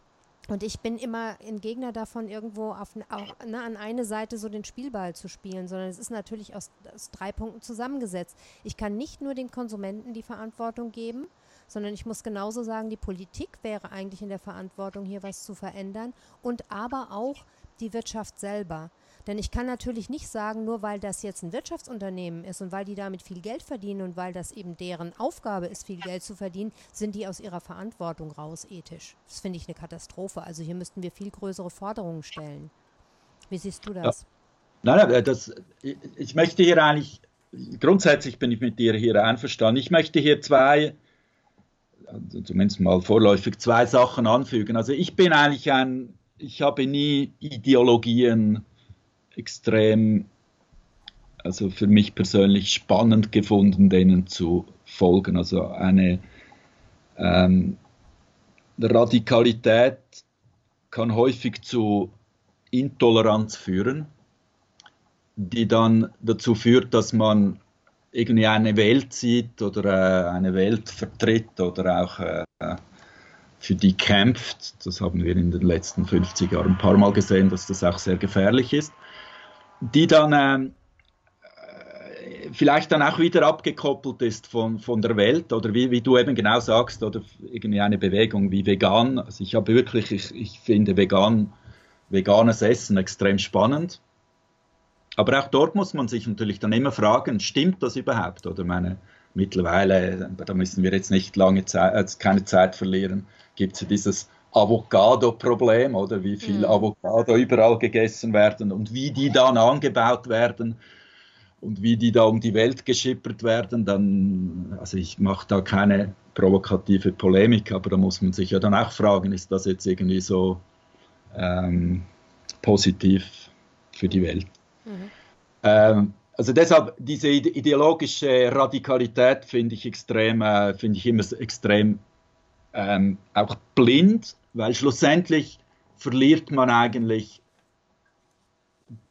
Und ich bin immer ein Gegner davon, irgendwo auf, auch, ne, an eine Seite so den Spielball zu spielen, sondern es ist natürlich aus, aus drei Punkten zusammengesetzt. Ich kann nicht nur den Konsumenten die Verantwortung geben, sondern ich muss genauso sagen, die Politik wäre eigentlich in der Verantwortung, hier was zu verändern und aber auch die Wirtschaft selber. Denn ich kann natürlich nicht sagen, nur weil das jetzt ein Wirtschaftsunternehmen ist und weil die damit viel Geld verdienen und weil das eben deren Aufgabe ist, viel Geld zu verdienen, sind die aus ihrer Verantwortung raus ethisch. Das finde ich eine Katastrophe. Also hier müssten wir viel größere Forderungen stellen. Wie siehst du das? Ja. Nein, nein, das, ich möchte hier eigentlich, grundsätzlich bin ich mit dir hier einverstanden. Ich möchte hier zwei, also zumindest mal vorläufig zwei Sachen anfügen. Also ich bin eigentlich ein, ich habe nie Ideologien extrem, also für mich persönlich spannend gefunden, denen zu folgen. Also eine ähm, Radikalität kann häufig zu Intoleranz führen, die dann dazu führt, dass man irgendwie eine Welt sieht oder äh, eine Welt vertritt oder auch äh, für die kämpft. Das haben wir in den letzten 50 Jahren ein paar Mal gesehen, dass das auch sehr gefährlich ist die dann äh, vielleicht dann auch wieder abgekoppelt ist von, von der Welt oder wie, wie du eben genau sagst oder irgendwie eine Bewegung wie vegan. Also ich habe wirklich, ich, ich finde vegan, veganes Essen extrem spannend. Aber auch dort muss man sich natürlich dann immer fragen, stimmt das überhaupt? Oder meine, mittlerweile, da müssen wir jetzt nicht lange Zeit, äh, keine Zeit verlieren, gibt es dieses Avocado-Problem oder wie viel mhm. Avocado überall gegessen werden und wie die dann angebaut werden und wie die da um die Welt geschippert werden, dann, also ich mache da keine provokative Polemik, aber da muss man sich ja dann auch fragen, ist das jetzt irgendwie so ähm, positiv für die Welt? Mhm. Ähm, also deshalb diese ideologische Radikalität finde ich extrem, äh, finde ich immer extrem ähm, auch blind, weil schlussendlich verliert man eigentlich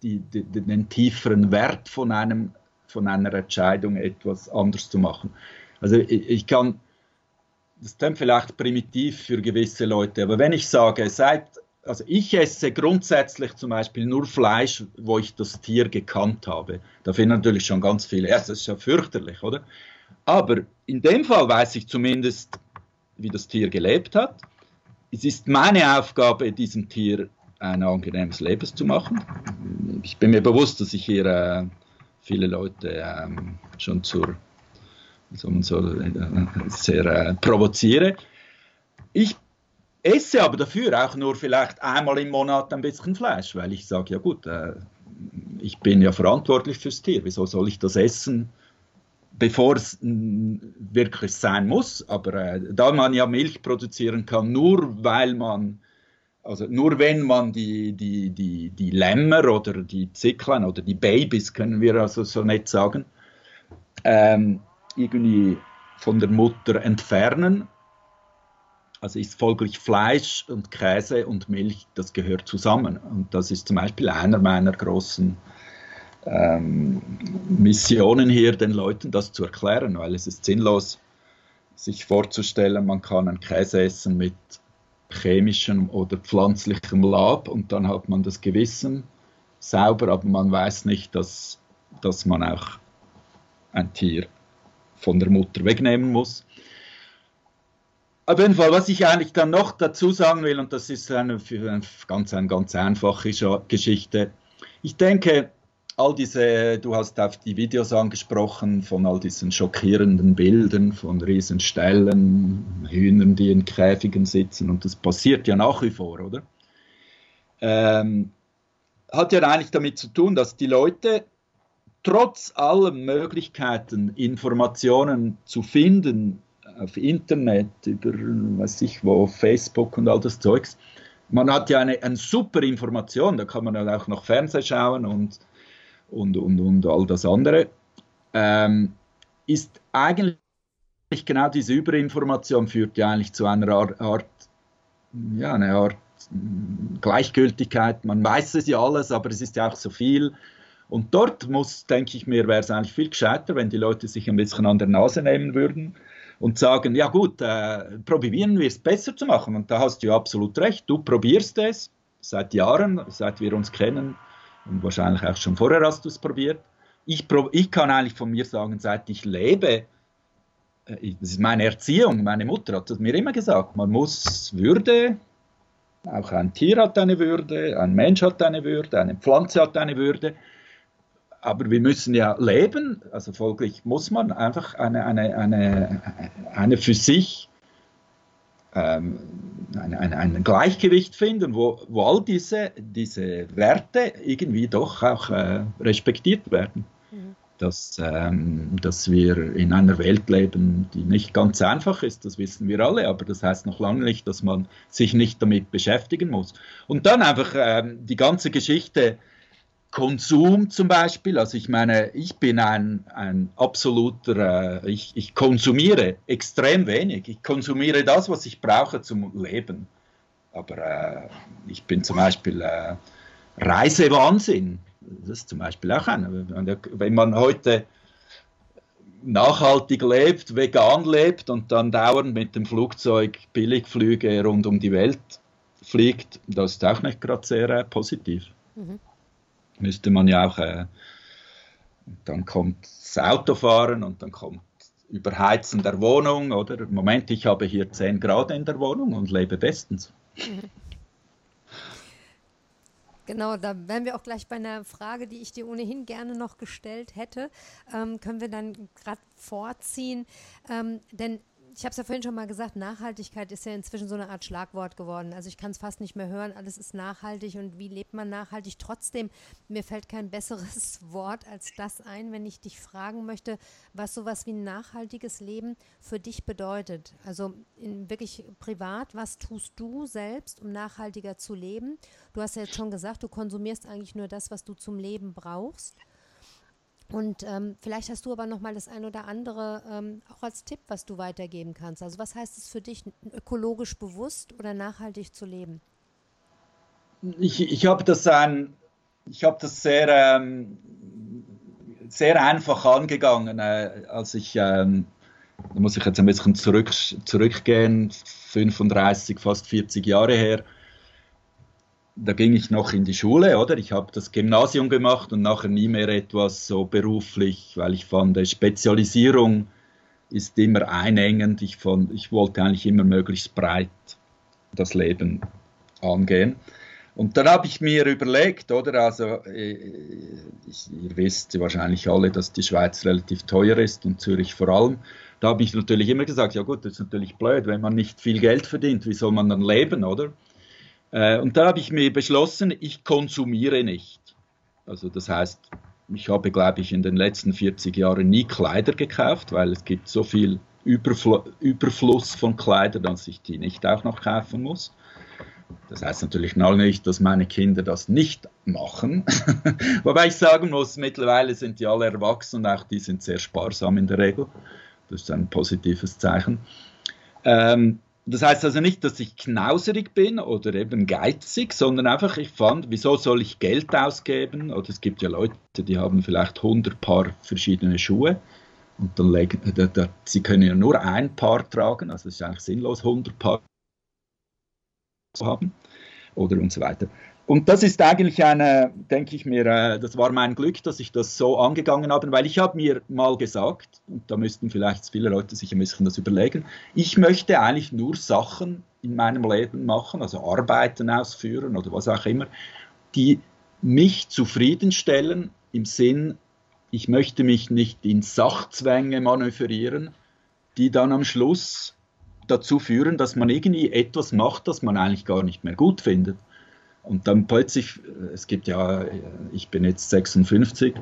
die, die, den tieferen Wert von, einem, von einer Entscheidung, etwas anders zu machen. Also ich, ich kann, das klingt vielleicht primitiv für gewisse Leute, aber wenn ich sage, seit, also ich esse grundsätzlich zum Beispiel nur Fleisch, wo ich das Tier gekannt habe. Da finden natürlich schon ganz viele, ja, das ist ja fürchterlich, oder? Aber in dem Fall weiß ich zumindest, wie das Tier gelebt hat. Es ist meine Aufgabe, diesem Tier ein angenehmes Leben zu machen. Ich bin mir bewusst, dass ich hier äh, viele Leute äh, schon zur, so, äh, sehr äh, provoziere. Ich esse aber dafür auch nur vielleicht einmal im Monat ein bisschen Fleisch, weil ich sage, ja gut, äh, ich bin ja verantwortlich fürs Tier, wieso soll ich das essen? Bevor es wirklich sein muss. Aber äh, da man ja Milch produzieren kann, nur weil man, also nur wenn man die, die, die, die Lämmer oder die Zicklein oder die Babys, können wir also so nett sagen, ähm, irgendwie von der Mutter entfernen. Also ist folglich Fleisch und Käse und Milch, das gehört zusammen. Und das ist zum Beispiel einer meiner großen ähm, Missionen hier, den Leuten das zu erklären, weil es ist sinnlos, sich vorzustellen, man kann einen Käse essen mit chemischem oder pflanzlichem Lab und dann hat man das Gewissen sauber, aber man weiß nicht, dass dass man auch ein Tier von der Mutter wegnehmen muss. Auf jeden Fall, was ich eigentlich dann noch dazu sagen will, und das ist eine, eine ganz, eine ganz einfache Geschichte. Ich denke, all diese, du hast auf die Videos angesprochen, von all diesen schockierenden Bildern, von Riesenstellen, Hühnern, die in Käfigen sitzen, und das passiert ja nach wie vor, oder? Ähm, hat ja eigentlich damit zu tun, dass die Leute trotz aller Möglichkeiten, Informationen zu finden, auf Internet, über, weiß ich wo, Facebook und all das Zeugs, man hat ja eine, eine super Information, da kann man dann auch noch Fernsehen schauen und, und, und, und all das andere, ähm, ist eigentlich genau diese Überinformation führt ja eigentlich zu einer Art, ja, eine Art Gleichgültigkeit. Man weiß es ja alles, aber es ist ja auch so viel. Und dort muss, denke ich mir, wäre es eigentlich viel gescheiter, wenn die Leute sich ein bisschen an der Nase nehmen würden und sagen, ja gut, äh, probieren wir es besser zu machen. Und da hast du ja absolut recht. Du probierst es seit Jahren, seit wir uns kennen und wahrscheinlich auch schon vorher hast du es probiert. Ich, ich kann eigentlich von mir sagen, seit ich lebe, äh, das ist meine Erziehung, meine Mutter hat es mir immer gesagt, man muss Würde, auch ein Tier hat eine Würde, ein Mensch hat eine Würde, eine Pflanze hat eine Würde aber wir müssen ja leben, also folglich muss man einfach eine, eine, eine, eine für sich ähm, eine, eine, ein Gleichgewicht finden, wo, wo all diese, diese Werte irgendwie doch auch äh, respektiert werden. Mhm. Dass, ähm, dass wir in einer Welt leben, die nicht ganz einfach ist, das wissen wir alle, aber das heißt noch lange nicht, dass man sich nicht damit beschäftigen muss. Und dann einfach ähm, die ganze Geschichte, Konsum zum Beispiel, also ich meine, ich bin ein, ein absoluter, äh, ich, ich konsumiere extrem wenig. Ich konsumiere das, was ich brauche zum Leben. Aber äh, ich bin zum Beispiel äh, Reisewahnsinn. Das ist zum Beispiel auch ein. Wenn man heute nachhaltig lebt, vegan lebt und dann dauernd mit dem Flugzeug Billigflüge rund um die Welt fliegt, das ist auch nicht gerade sehr äh, positiv. Mhm müsste man ja auch, äh, dann kommt das Autofahren und dann kommt Überheizen der Wohnung, oder? Moment, ich habe hier 10 Grad in der Wohnung und lebe bestens. Genau, da wären wir auch gleich bei einer Frage, die ich dir ohnehin gerne noch gestellt hätte. Ähm, können wir dann gerade vorziehen. Ähm, denn ich habe es ja vorhin schon mal gesagt, Nachhaltigkeit ist ja inzwischen so eine Art Schlagwort geworden. Also ich kann es fast nicht mehr hören, alles ist nachhaltig und wie lebt man nachhaltig? Trotzdem, mir fällt kein besseres Wort als das ein, wenn ich dich fragen möchte, was sowas wie ein nachhaltiges Leben für dich bedeutet. Also wirklich privat, was tust du selbst, um nachhaltiger zu leben? Du hast ja jetzt schon gesagt, du konsumierst eigentlich nur das, was du zum Leben brauchst. Und ähm, vielleicht hast du aber noch mal das ein oder andere ähm, auch als Tipp, was du weitergeben kannst. Also was heißt es für dich, ökologisch bewusst oder nachhaltig zu leben? Ich, ich habe das, ein, ich hab das sehr, ähm, sehr einfach angegangen, äh, als ich, ähm, da muss ich jetzt ein bisschen zurück, zurückgehen, 35, fast 40 Jahre her, da ging ich noch in die Schule, oder? Ich habe das Gymnasium gemacht und nachher nie mehr etwas so beruflich, weil ich fand, Spezialisierung ist immer einengend. Ich, fand, ich wollte eigentlich immer möglichst breit das Leben angehen. Und dann habe ich mir überlegt, oder, also äh, ich, ihr wisst wahrscheinlich alle, dass die Schweiz relativ teuer ist und Zürich vor allem. Da habe ich natürlich immer gesagt, ja gut, das ist natürlich blöd, wenn man nicht viel Geld verdient, wie soll man dann leben, oder? Äh, und da habe ich mir beschlossen, ich konsumiere nicht. Also das heißt, ich habe, glaube ich, in den letzten 40 Jahren nie Kleider gekauft, weil es gibt so viel Überfl Überfluss von Kleidern, dass ich die nicht auch noch kaufen muss. Das heißt natürlich noch nicht, dass meine Kinder das nicht machen. Wobei ich sagen muss, mittlerweile sind die alle erwachsen und auch die sind sehr sparsam in der Regel. Das ist ein positives Zeichen. Ähm, das heißt also nicht, dass ich knauserig bin oder eben geizig, sondern einfach, ich fand, wieso soll ich Geld ausgeben? Oder es gibt ja Leute, die haben vielleicht 100 Paar verschiedene Schuhe und dann legen, da, da, sie können ja nur ein Paar tragen, also es ist eigentlich sinnlos, 100 Paar zu haben oder und so weiter. Und das ist eigentlich eine, denke ich mir, äh, das war mein Glück, dass ich das so angegangen habe, weil ich habe mir mal gesagt, und da müssten vielleicht viele Leute sich ein bisschen das überlegen, ich möchte eigentlich nur Sachen in meinem Leben machen, also Arbeiten ausführen oder was auch immer, die mich zufriedenstellen im Sinn, ich möchte mich nicht in Sachzwänge manövrieren, die dann am Schluss dazu führen, dass man irgendwie etwas macht, das man eigentlich gar nicht mehr gut findet. Und dann plötzlich, äh, es gibt ja, äh, ich bin jetzt 56,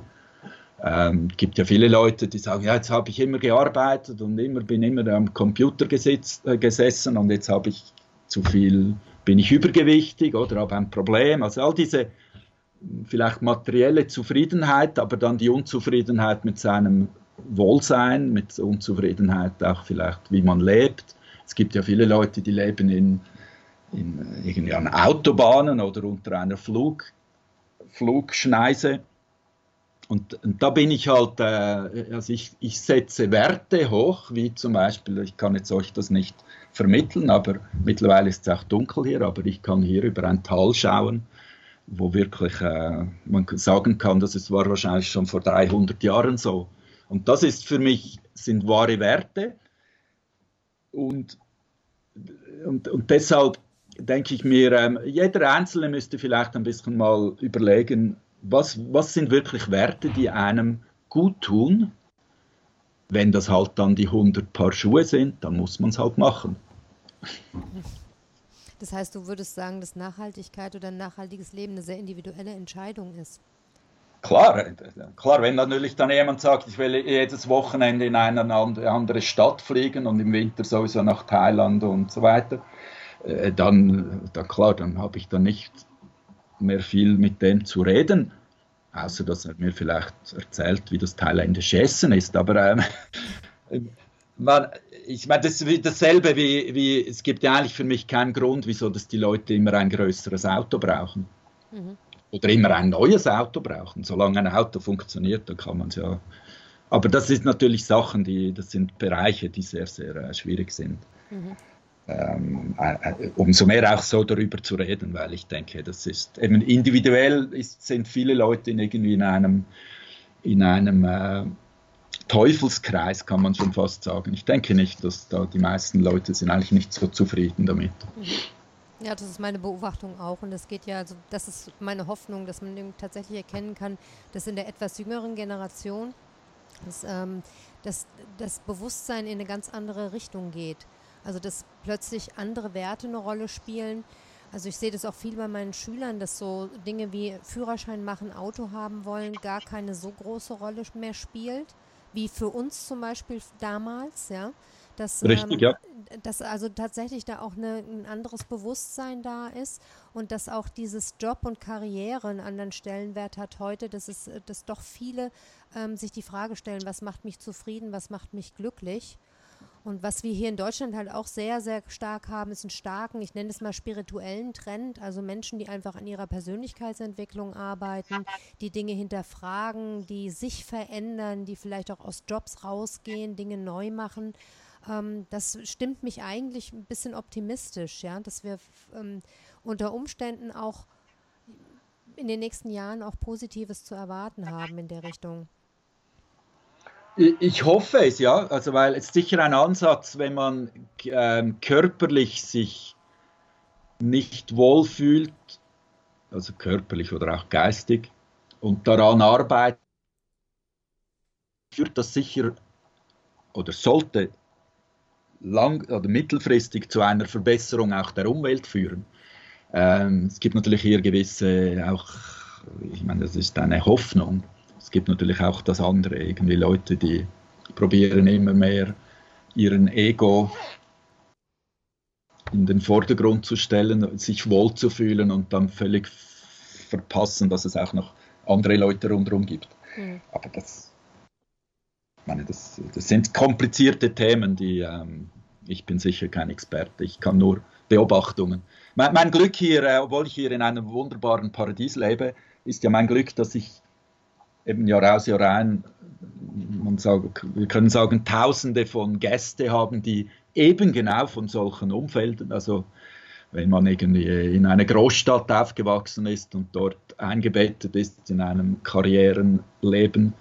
ähm, gibt ja viele Leute, die sagen, ja, jetzt habe ich immer gearbeitet und immer bin immer am Computer gesitzt, äh, gesessen und jetzt habe ich zu viel, bin ich übergewichtig oder habe ein Problem. Also all diese vielleicht materielle Zufriedenheit, aber dann die Unzufriedenheit mit seinem Wohlsein, mit Unzufriedenheit auch vielleicht, wie man lebt. Es gibt ja viele Leute, die leben in in, irgendwie an Autobahnen oder unter einer Flug, Flugschneise. Und, und, da bin ich halt, äh, also ich, ich setze Werte hoch, wie zum Beispiel, ich kann jetzt euch das nicht vermitteln, aber mittlerweile ist es auch dunkel hier, aber ich kann hier über ein Tal schauen, wo wirklich äh, man sagen kann, dass es war wahrscheinlich schon vor 300 Jahren so. Und das ist für mich, sind wahre Werte. Und, und, und deshalb denke ich mir, ähm, jeder Einzelne müsste vielleicht ein bisschen mal überlegen, was, was sind wirklich Werte, die einem gut tun. Wenn das halt dann die 100 Paar Schuhe sind, dann muss man es halt machen. Das heißt, du würdest sagen, dass Nachhaltigkeit oder ein nachhaltiges Leben eine sehr individuelle Entscheidung ist. Klar, äh, klar, wenn natürlich dann jemand sagt, ich will jedes Wochenende in eine andere Stadt fliegen und im Winter sowieso nach Thailand und so weiter, äh, dann, dann klar, dann habe ich dann nicht mehr viel mit dem zu reden, außer dass er mir vielleicht erzählt, wie das thailändische Essen ist. Aber ähm, man, ich meine, das ist dasselbe wie, wie, es gibt ja eigentlich für mich keinen Grund, wieso dass die Leute immer ein größeres Auto brauchen. Mhm. Oder immer ein neues Auto brauchen. Solange ein Auto funktioniert, dann kann man es ja. Aber das sind natürlich Sachen, die, das sind Bereiche, die sehr, sehr äh, schwierig sind. Mhm ähm, äh, umso mehr auch so darüber zu reden, weil ich denke, das ist eben individuell ist, sind viele Leute in irgendwie in einem, in einem äh, Teufelskreis, kann man schon fast sagen. Ich denke nicht, dass da die meisten Leute sind eigentlich nicht so zufrieden damit. Ja, das ist meine Beobachtung auch. Und es geht ja, also das ist meine Hoffnung, dass man tatsächlich erkennen kann, dass in der etwas jüngeren Generation dass, ähm, dass das Bewusstsein in eine ganz andere Richtung geht. Also dass plötzlich andere Werte eine Rolle spielen. Also ich sehe das auch viel bei meinen Schülern, dass so Dinge wie Führerschein machen, Auto haben wollen, gar keine so große Rolle mehr spielt, wie für uns zum Beispiel damals, ja. Dass, Richtig, ähm, ja. dass also tatsächlich da auch eine, ein anderes Bewusstsein da ist und dass auch dieses Job und Karriere einen anderen Stellenwert hat heute, dass es, dass doch viele ähm, sich die Frage stellen, was macht mich zufrieden, was macht mich glücklich und was wir hier in Deutschland halt auch sehr, sehr stark haben, ist einen starken, ich nenne es mal spirituellen Trend, also Menschen, die einfach an ihrer Persönlichkeitsentwicklung arbeiten, die Dinge hinterfragen, die sich verändern, die vielleicht auch aus Jobs rausgehen, Dinge neu machen. Ähm, das stimmt mich eigentlich ein bisschen optimistisch, ja, dass wir ähm, unter Umständen auch in den nächsten Jahren auch Positives zu erwarten haben in der Richtung. Ich hoffe es, ja. Also, weil es sicher ein Ansatz, wenn man ähm, körperlich sich nicht wohlfühlt, also körperlich oder auch geistig, und daran arbeitet, führt das sicher oder sollte lang oder mittelfristig zu einer Verbesserung auch der Umwelt führen. Ähm, es gibt natürlich hier gewisse auch, ich meine, das ist eine Hoffnung es gibt natürlich auch das andere, irgendwie Leute, die probieren immer mehr ihren Ego in den Vordergrund zu stellen, sich wohlzufühlen und dann völlig verpassen, dass es auch noch andere Leute rundherum gibt. Mhm. Aber das, meine, das, das, sind komplizierte Themen, die ähm, ich bin sicher kein Experte. Ich kann nur Beobachtungen. Mein, mein Glück hier, äh, obwohl ich hier in einem wunderbaren Paradies lebe, ist ja mein Glück, dass ich eben Jahr aus, Jahr ein, man sagt, wir können sagen, Tausende von Gästen haben, die eben genau von solchen Umfeldern, also wenn man irgendwie in einer Großstadt aufgewachsen ist und dort eingebettet ist in einem Karrierenleben.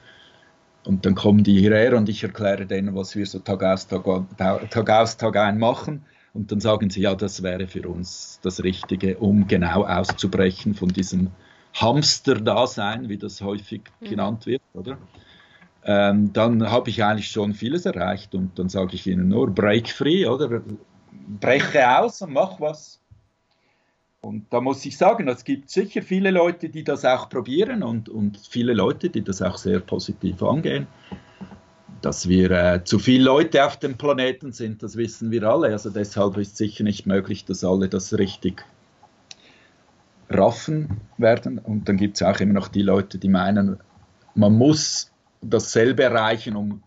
Und dann kommen die hierher und ich erkläre denen, was wir so Tag aus, Tag, Tag aus, Tag ein machen. Und dann sagen sie, ja, das wäre für uns das Richtige, um genau auszubrechen von diesem Hamster-Dasein, wie das häufig mhm. genannt wird, oder? Ähm, dann habe ich eigentlich schon vieles erreicht und dann sage ich ihnen nur, break free, oder? Breche aus und mach was. Und da muss ich sagen, es gibt sicher viele Leute, die das auch probieren und, und viele Leute, die das auch sehr positiv angehen. Dass wir äh, zu viele Leute auf dem Planeten sind, das wissen wir alle. Also deshalb ist sicher nicht möglich, dass alle das richtig raffen werden. Und dann gibt es auch immer noch die Leute, die meinen, man muss dasselbe erreichen, um,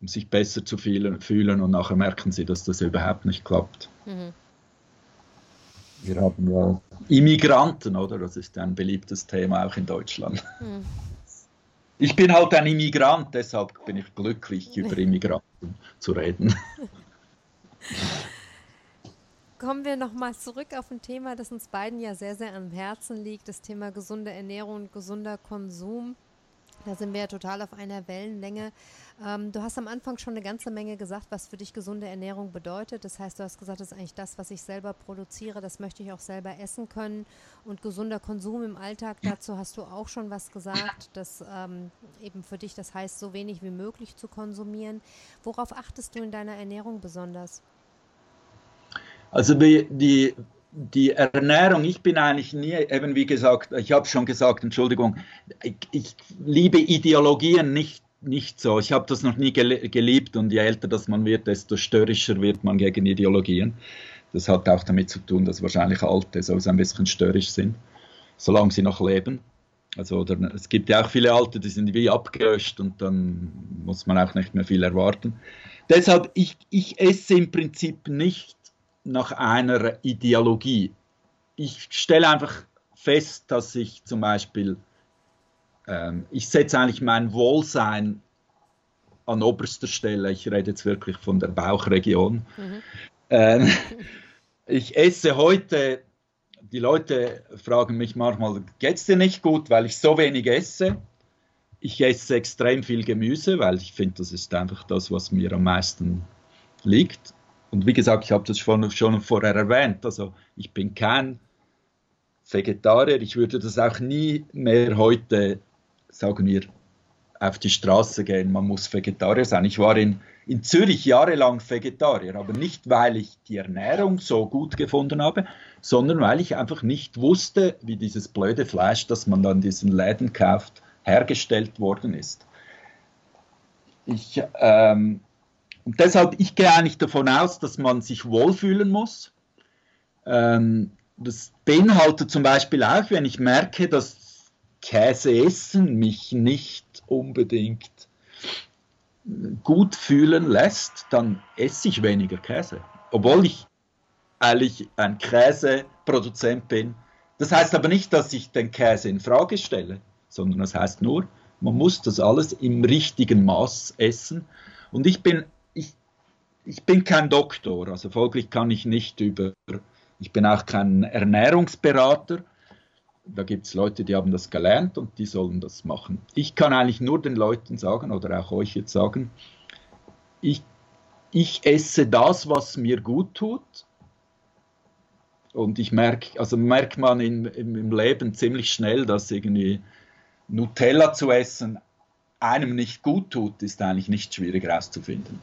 um sich besser zu fühlen, und nachher merken sie, dass das überhaupt nicht klappt. Mhm. Wir haben ja Immigranten, oder? Das ist ein beliebtes Thema auch in Deutschland. Hm. Ich bin halt ein Immigrant, deshalb bin ich glücklich, über Immigranten zu reden. Kommen wir nochmal zurück auf ein Thema, das uns beiden ja sehr, sehr am Herzen liegt, das Thema gesunde Ernährung und gesunder Konsum. Da sind wir ja total auf einer Wellenlänge. Ähm, du hast am Anfang schon eine ganze Menge gesagt, was für dich gesunde Ernährung bedeutet. Das heißt, du hast gesagt, das ist eigentlich das, was ich selber produziere, das möchte ich auch selber essen können. Und gesunder Konsum im Alltag, dazu hast du auch schon was gesagt, dass ähm, eben für dich das heißt, so wenig wie möglich zu konsumieren. Worauf achtest du in deiner Ernährung besonders? Also die, die Ernährung, ich bin eigentlich nie, eben wie gesagt, ich habe schon gesagt, Entschuldigung, ich, ich, liebe Ideologien nicht, nicht so. Ich habe das noch nie geliebt und je älter das man wird, desto störrischer wird man gegen Ideologien. Das hat auch damit zu tun, dass wahrscheinlich Alte so ein bisschen störrisch sind, solange sie noch leben. Also, oder, es gibt ja auch viele Alte, die sind wie abgelöscht und dann muss man auch nicht mehr viel erwarten. Deshalb, ich, ich esse im Prinzip nicht nach einer Ideologie. Ich stelle einfach fest, dass ich zum Beispiel, ähm, ich setze eigentlich mein Wohlsein an oberster Stelle. Ich rede jetzt wirklich von der Bauchregion. Mhm. Ähm, ich esse heute, die Leute fragen mich manchmal, geht es dir nicht gut, weil ich so wenig esse? Ich esse extrem viel Gemüse, weil ich finde, das ist einfach das, was mir am meisten liegt. Und wie gesagt, ich habe das schon, schon vorher erwähnt, also ich bin kein Vegetarier, ich würde das auch nie mehr heute, sagen wir, auf die Straße gehen, man muss Vegetarier sein. Ich war in, in Zürich jahrelang Vegetarier, aber nicht, weil ich die Ernährung so gut gefunden habe, sondern weil ich einfach nicht wusste, wie dieses blöde Fleisch, das man dann in diesen Läden kauft, hergestellt worden ist. Ich ähm, und deshalb, ich gehe eigentlich davon aus, dass man sich wohlfühlen muss. Ähm, das beinhaltet zum Beispiel auch, wenn ich merke, dass Käse essen mich nicht unbedingt gut fühlen lässt, dann esse ich weniger Käse. Obwohl ich eigentlich ein Käseproduzent bin. Das heißt aber nicht, dass ich den Käse in Frage stelle, sondern das heißt nur, man muss das alles im richtigen Maß essen. Und ich bin ich bin kein Doktor, also folglich kann ich nicht über, ich bin auch kein Ernährungsberater. Da gibt es Leute, die haben das gelernt und die sollen das machen. Ich kann eigentlich nur den Leuten sagen oder auch euch jetzt sagen, ich, ich esse das, was mir gut tut. Und ich merke, also merkt man in, im, im Leben ziemlich schnell, dass irgendwie Nutella zu essen einem nicht gut tut, ist eigentlich nicht schwierig herauszufinden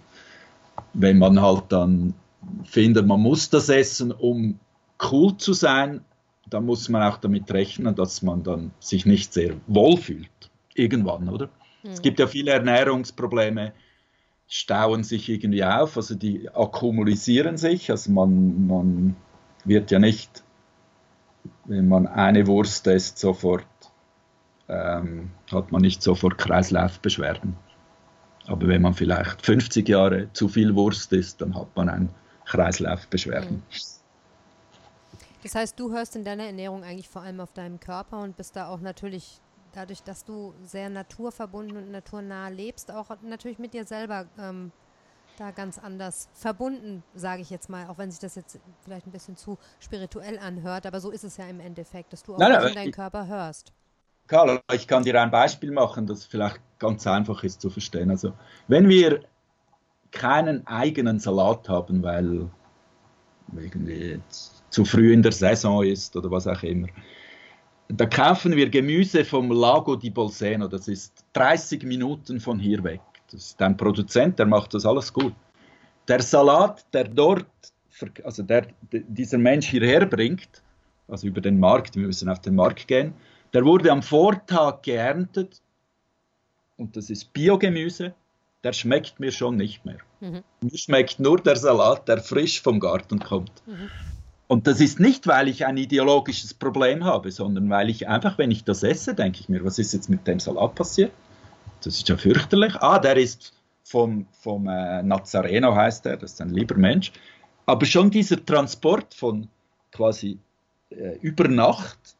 wenn man halt dann findet, man muss das essen, um cool zu sein, dann muss man auch damit rechnen, dass man dann sich nicht sehr wohl fühlt. Irgendwann, oder? Mhm. Es gibt ja viele Ernährungsprobleme, stauen sich irgendwie auf, also die akkumulisieren sich, also man, man wird ja nicht, wenn man eine Wurst isst, sofort, ähm, hat man nicht sofort Kreislaufbeschwerden. Aber wenn man vielleicht 50 Jahre zu viel Wurst isst, dann hat man ein Kreislaufbeschwerden. Mhm. Das heißt, du hörst in deiner Ernährung eigentlich vor allem auf deinem Körper und bist da auch natürlich dadurch, dass du sehr naturverbunden und naturnah lebst, auch natürlich mit dir selber ähm, da ganz anders verbunden, sage ich jetzt mal, auch wenn sich das jetzt vielleicht ein bisschen zu spirituell anhört, aber so ist es ja im Endeffekt, dass du auch nein, in deinen Körper hörst. Karl, ich kann dir ein Beispiel machen, das vielleicht ganz einfach ist zu verstehen. Also, wenn wir keinen eigenen Salat haben, weil irgendwie zu früh in der Saison ist oder was auch immer, da kaufen wir Gemüse vom Lago di Bolseno, das ist 30 Minuten von hier weg. Das ist ein Produzent, der macht das alles gut. Der Salat, der dort, also der, dieser Mensch hierher bringt, also über den Markt, wir müssen auf den Markt gehen, der wurde am Vortag geerntet und das ist Biogemüse, der schmeckt mir schon nicht mehr. Mhm. Mir schmeckt nur der Salat, der frisch vom Garten kommt. Mhm. Und das ist nicht, weil ich ein ideologisches Problem habe, sondern weil ich einfach, wenn ich das esse, denke ich mir, was ist jetzt mit dem Salat passiert? Das ist ja fürchterlich. Ah, der ist vom, vom äh, Nazareno, heißt er, das ist ein lieber Mensch. Aber schon dieser Transport von quasi äh, über Nacht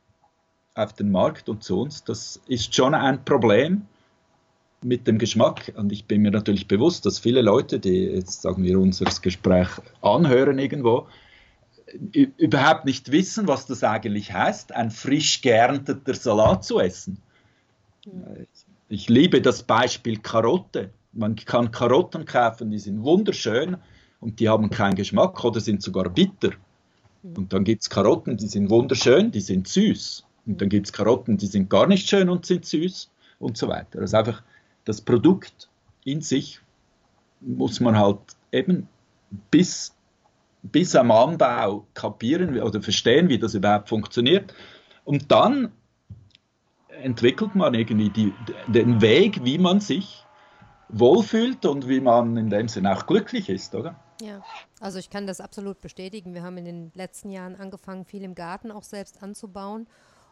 auf den Markt und zu uns, das ist schon ein Problem mit dem Geschmack. Und ich bin mir natürlich bewusst, dass viele Leute, die jetzt sagen wir unser Gespräch anhören irgendwo, überhaupt nicht wissen, was das eigentlich heißt, ein frisch geernteter Salat zu essen. Ich liebe das Beispiel Karotte. Man kann Karotten kaufen, die sind wunderschön und die haben keinen Geschmack oder sind sogar bitter. Und dann gibt es Karotten, die sind wunderschön, die sind süß. Und dann gibt es Karotten, die sind gar nicht schön und sind süß und so weiter. Also einfach das Produkt in sich muss man halt eben bis bis am Anbau kapieren oder verstehen, wie das überhaupt funktioniert. Und dann entwickelt man irgendwie die, den Weg, wie man sich wohlfühlt und wie man in dem Sinne auch glücklich ist, oder? Ja, also ich kann das absolut bestätigen. Wir haben in den letzten Jahren angefangen, viel im Garten auch selbst anzubauen.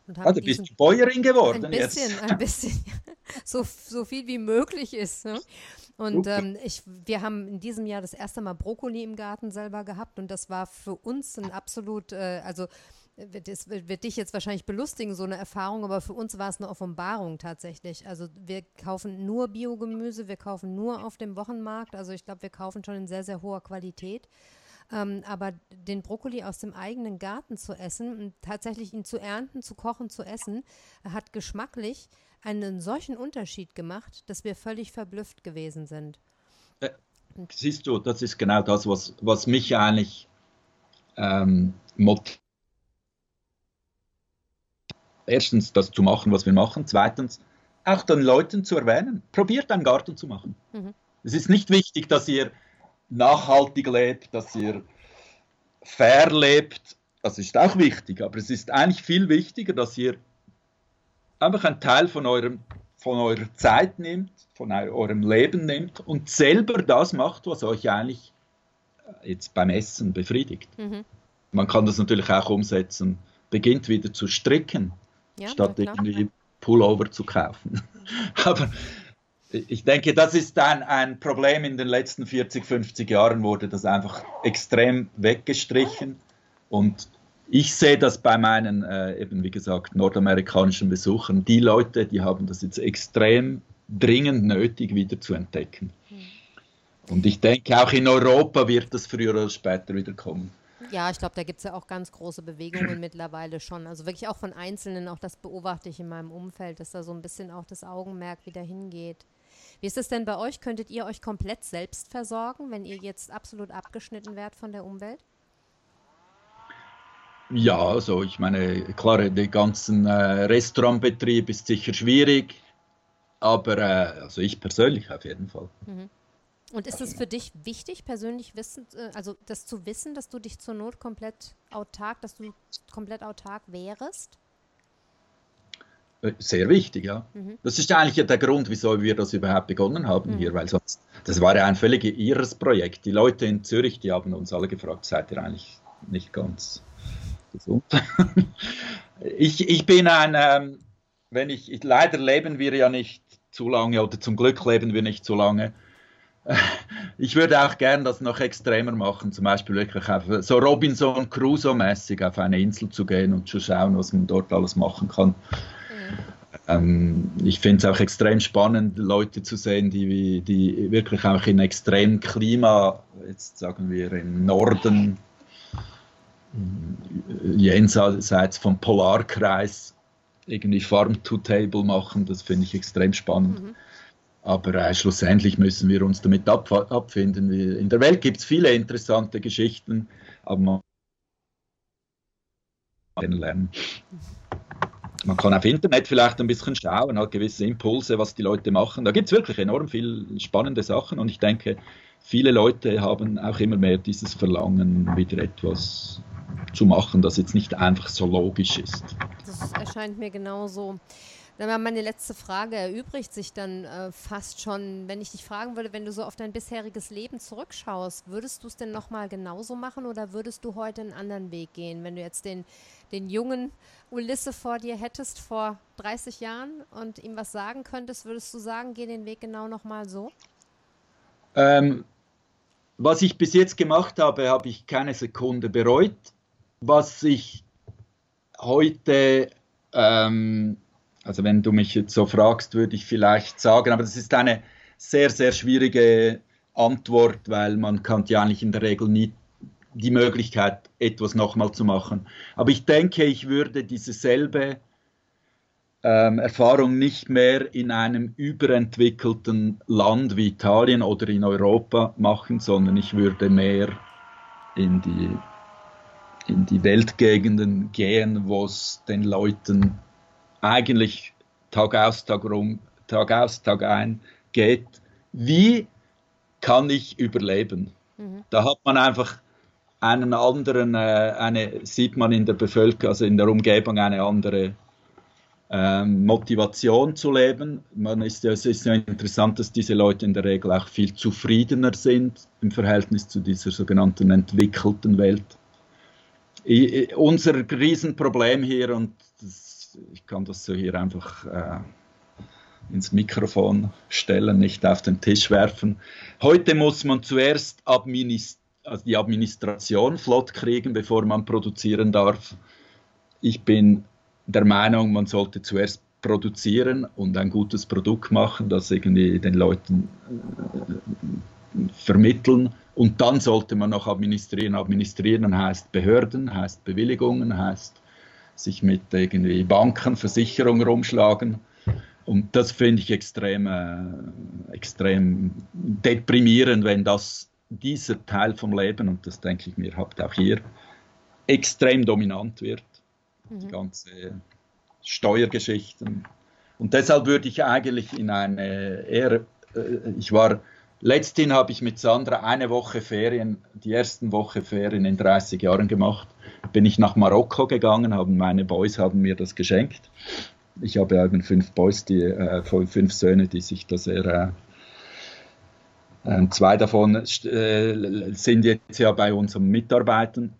Und haben du bist du Bäuerin geworden ein bisschen, jetzt. Ein bisschen, so, so viel wie möglich ist. Ne? Und ähm, ich, wir haben in diesem Jahr das erste Mal Brokkoli im Garten selber gehabt und das war für uns ein absolut, äh, also das wird dich jetzt wahrscheinlich belustigen, so eine Erfahrung, aber für uns war es eine Offenbarung tatsächlich. Also wir kaufen nur Biogemüse, wir kaufen nur auf dem Wochenmarkt. Also ich glaube, wir kaufen schon in sehr, sehr hoher Qualität. Ähm, aber den Brokkoli aus dem eigenen Garten zu essen und tatsächlich ihn zu ernten, zu kochen, zu essen, hat geschmacklich einen solchen Unterschied gemacht, dass wir völlig verblüfft gewesen sind. Äh, siehst du, das ist genau das, was, was mich eigentlich ähm, motiviert. Erstens, das zu machen, was wir machen. Zweitens, auch den Leuten zu erwähnen. Probiert einen Garten zu machen. Mhm. Es ist nicht wichtig, dass ihr nachhaltig lebt, dass ihr fair lebt. Das ist auch wichtig, aber es ist eigentlich viel wichtiger, dass ihr einfach einen Teil von, eurem, von eurer Zeit nimmt, von eurem Leben nimmt und selber das macht, was euch eigentlich äh, jetzt beim Essen befriedigt. Mhm. Man kann das natürlich auch umsetzen, beginnt wieder zu stricken, ja, statt irgendwie Pullover zu kaufen. aber ich denke, das ist ein, ein Problem in den letzten 40, 50 Jahren, wurde das einfach extrem weggestrichen. Und ich sehe das bei meinen, äh, eben wie gesagt, nordamerikanischen Besuchern. Die Leute, die haben das jetzt extrem dringend nötig, wieder zu entdecken. Hm. Und ich denke, auch in Europa wird das früher oder später wieder kommen. Ja, ich glaube, da gibt es ja auch ganz große Bewegungen mittlerweile schon. Also wirklich auch von Einzelnen, auch das beobachte ich in meinem Umfeld, dass da so ein bisschen auch das Augenmerk wieder hingeht. Wie ist es denn bei euch? Könntet ihr euch komplett selbst versorgen, wenn ihr jetzt absolut abgeschnitten wärt von der Umwelt? Ja, also ich meine, klar, der ganzen äh, Restaurantbetrieb ist sicher schwierig, aber äh, also ich persönlich auf jeden Fall. Mhm. Und ist es für dich wichtig, persönlich wissen, äh, also das zu wissen, dass du dich zur Not komplett autark, dass du komplett autark wärst? Äh, sehr wichtig, ja. Mhm. Das ist eigentlich der Grund, wieso wir das überhaupt begonnen haben mhm. hier, weil sonst, das war ja ein völlig irres Projekt. Die Leute in Zürich, die haben uns alle gefragt, seid ihr eigentlich nicht ganz gesund? ich, ich bin ein, ähm, wenn ich, ich, leider leben wir ja nicht zu lange oder zum Glück leben wir nicht zu lange. Ich würde auch gern das noch extremer machen, zum Beispiel wirklich auf, so Robinson Crusoe-mäßig auf eine Insel zu gehen und zu schauen, was man dort alles machen kann ähm, ich finde es auch extrem spannend, Leute zu sehen, die, die wirklich auch in extremem Klima, jetzt sagen wir im Norden, jenseits vom Polarkreis, irgendwie Farm-to-Table machen. Das finde ich extrem spannend. Mhm. Aber äh, schlussendlich müssen wir uns damit ab, abfinden. In der Welt gibt es viele interessante Geschichten, aber man kennenlernen. Man kann auf Internet vielleicht ein bisschen schauen, hat gewisse Impulse, was die Leute machen. Da gibt es wirklich enorm viele spannende Sachen und ich denke, viele Leute haben auch immer mehr dieses Verlangen, wieder etwas zu machen, das jetzt nicht einfach so logisch ist. Das erscheint mir genauso. Meine letzte Frage erübrigt sich dann äh, fast schon, wenn ich dich fragen würde, wenn du so auf dein bisheriges Leben zurückschaust, würdest du es denn nochmal genauso machen oder würdest du heute einen anderen Weg gehen, wenn du jetzt den, den jungen Ulisse vor dir hättest vor 30 Jahren und ihm was sagen könntest, würdest du sagen, geh den Weg genau nochmal so? Ähm, was ich bis jetzt gemacht habe, habe ich keine Sekunde bereut. Was ich heute ähm, also wenn du mich jetzt so fragst, würde ich vielleicht sagen, aber das ist eine sehr, sehr schwierige Antwort, weil man kann ja eigentlich in der Regel nie die Möglichkeit, etwas nochmal zu machen. Aber ich denke, ich würde dieselbe ähm, Erfahrung nicht mehr in einem überentwickelten Land wie Italien oder in Europa machen, sondern ich würde mehr in die, in die Weltgegenden gehen, wo es den Leuten eigentlich Tag aus, Tag rum, Tag aus, Tag ein geht. Wie kann ich überleben? Mhm. Da hat man einfach einen anderen, äh, eine, sieht man in der Bevölkerung, also in der Umgebung eine andere ähm, Motivation zu leben. Man ist, es ist ja interessant, dass diese Leute in der Regel auch viel zufriedener sind im Verhältnis zu dieser sogenannten entwickelten Welt. Ich, unser Riesenproblem hier, und das ich kann das so hier einfach äh, ins Mikrofon stellen, nicht auf den Tisch werfen. Heute muss man zuerst administ also die Administration flott kriegen, bevor man produzieren darf. Ich bin der Meinung, man sollte zuerst produzieren und ein gutes Produkt machen, das irgendwie den Leuten äh, vermitteln. Und dann sollte man noch administrieren. Administrieren heißt Behörden, heißt Bewilligungen, heißt sich mit irgendwie Banken, Versicherungen rumschlagen. Und das finde ich extrem, äh, extrem deprimierend, wenn das dieser Teil vom Leben, und das denke ich mir, habt auch hier, extrem dominant wird. Mhm. Die ganze Steuergeschichten. Und deshalb würde ich eigentlich in eine eher, äh, ich war Letzthin habe ich mit Sandra eine Woche Ferien, die ersten Woche Ferien in 30 Jahren gemacht. Bin ich nach Marokko gegangen, haben meine Boys haben mir das geschenkt. Ich habe eben fünf Boys, die äh, fünf Söhne, die sich das sehr äh, zwei davon äh, sind jetzt ja bei unseren Mitarbeitern.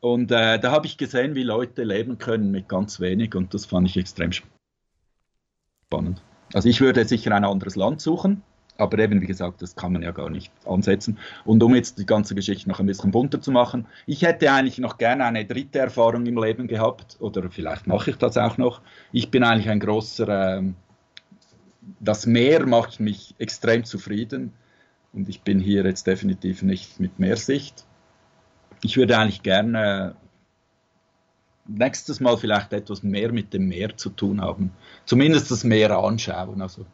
Und äh, da habe ich gesehen, wie Leute leben können mit ganz wenig und das fand ich extrem spannend. Also ich würde sicher ein anderes Land suchen, aber eben, wie gesagt, das kann man ja gar nicht ansetzen. Und um jetzt die ganze Geschichte noch ein bisschen bunter zu machen, ich hätte eigentlich noch gerne eine dritte Erfahrung im Leben gehabt, oder vielleicht mache ich das auch noch. Ich bin eigentlich ein großer, äh, das Meer macht mich extrem zufrieden und ich bin hier jetzt definitiv nicht mit Meersicht. Ich würde eigentlich gerne nächstes Mal vielleicht etwas mehr mit dem Meer zu tun haben. Zumindest das Meer anschauen. Also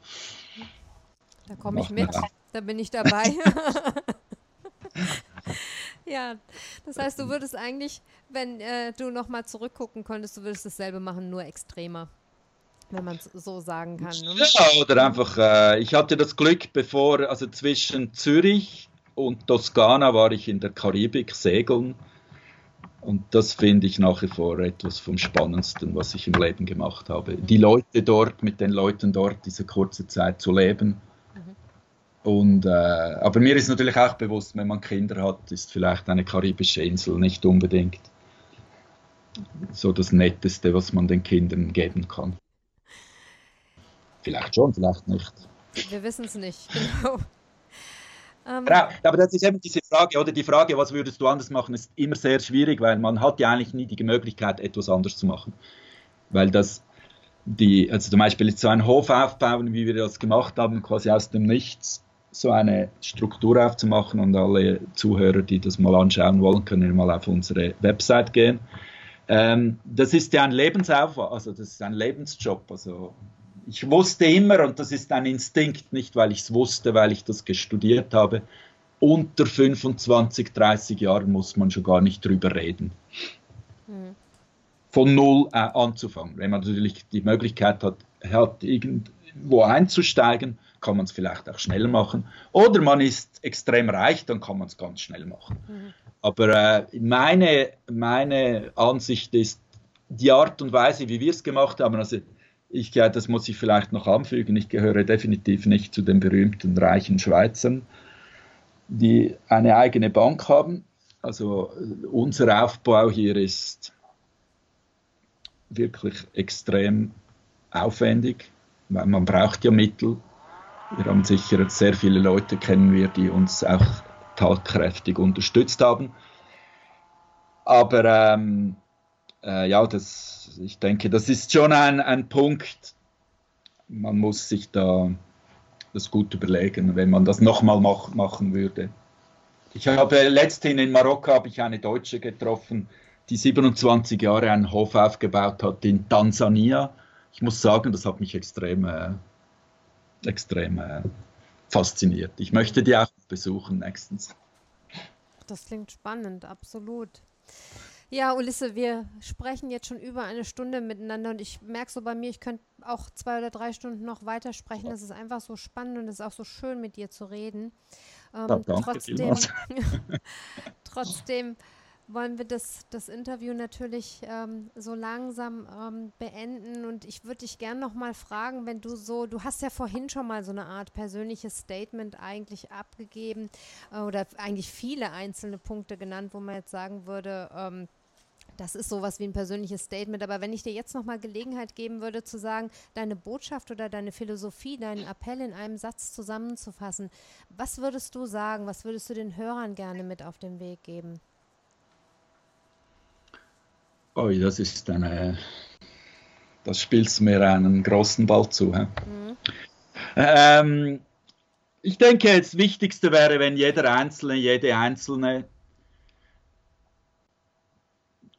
da komme ich mit, da bin ich dabei. ja, das heißt, du würdest eigentlich, wenn äh, du nochmal zurückgucken könntest, du würdest dasselbe machen, nur extremer. Wenn man es so sagen kann. Ne? Ja, oder einfach, äh, ich hatte das Glück, bevor, also zwischen Zürich und Toskana war ich in der Karibik segeln. Und das finde ich nach wie vor etwas vom Spannendsten, was ich im Leben gemacht habe. Die Leute dort, mit den Leuten dort diese kurze Zeit zu leben und, äh, aber mir ist natürlich auch bewusst, wenn man Kinder hat, ist vielleicht eine karibische Insel nicht unbedingt so das Netteste, was man den Kindern geben kann. Vielleicht schon, vielleicht nicht. Wir wissen es nicht, genau. Ähm, genau. Aber das ist eben diese Frage, oder die Frage, was würdest du anders machen, ist immer sehr schwierig, weil man hat ja eigentlich nie die Möglichkeit, etwas anders zu machen. Weil das die, also zum Beispiel so einen Hof aufbauen, wie wir das gemacht haben, quasi aus dem Nichts so eine Struktur aufzumachen und alle Zuhörer, die das mal anschauen wollen, können mal auf unsere Website gehen. Ähm, das ist ja ein Lebensaufwand, also das ist ein Lebensjob. Also ich wusste immer, und das ist ein Instinkt, nicht weil ich es wusste, weil ich das gestudiert habe, unter 25, 30 Jahren muss man schon gar nicht drüber reden. Mhm. Von null äh, anzufangen. Wenn man natürlich die Möglichkeit hat, hat irgendwo einzusteigen, kann man es vielleicht auch schnell machen. Oder man ist extrem reich, dann kann man es ganz schnell machen. Mhm. Aber äh, meine, meine Ansicht ist, die Art und Weise, wie wir es gemacht haben, also ich, ja, das muss ich vielleicht noch anfügen, ich gehöre definitiv nicht zu den berühmten reichen Schweizern, die eine eigene Bank haben. Also unser Aufbau hier ist wirklich extrem aufwendig, weil man braucht ja Mittel. Wir haben sicher sehr viele Leute kennen wir, die uns auch tatkräftig unterstützt haben. Aber ähm, äh, ja, das, ich denke, das ist schon ein, ein Punkt. Man muss sich da das gut überlegen, wenn man das nochmal mach, machen würde. Ich habe letzthin in Marokko habe ich eine Deutsche getroffen, die 27 Jahre einen Hof aufgebaut hat in Tansania. Ich muss sagen, das hat mich extrem, äh, extrem äh, fasziniert. Ich möchte die auch besuchen nächstens. Das klingt spannend, absolut. Ja, Ulisse, wir sprechen jetzt schon über eine Stunde miteinander und ich merke so bei mir, ich könnte auch zwei oder drei Stunden noch weiter sprechen. Es ist einfach so spannend und es ist auch so schön, mit dir zu reden. Ähm, trotzdem, trotzdem wollen wir das, das Interview natürlich ähm, so langsam ähm, beenden. Und ich würde dich gerne noch mal fragen, wenn du so, du hast ja vorhin schon mal so eine Art persönliches Statement eigentlich abgegeben äh, oder eigentlich viele einzelne Punkte genannt, wo man jetzt sagen würde, ähm, das ist sowas wie ein persönliches Statement. Aber wenn ich dir jetzt nochmal Gelegenheit geben würde, zu sagen, deine Botschaft oder deine Philosophie, deinen Appell in einem Satz zusammenzufassen, was würdest du sagen? Was würdest du den Hörern gerne mit auf den Weg geben? Oh, das ist eine. Das spielt mir einen großen Ball zu. Mhm. Ähm, ich denke, das Wichtigste wäre, wenn jeder Einzelne, jede Einzelne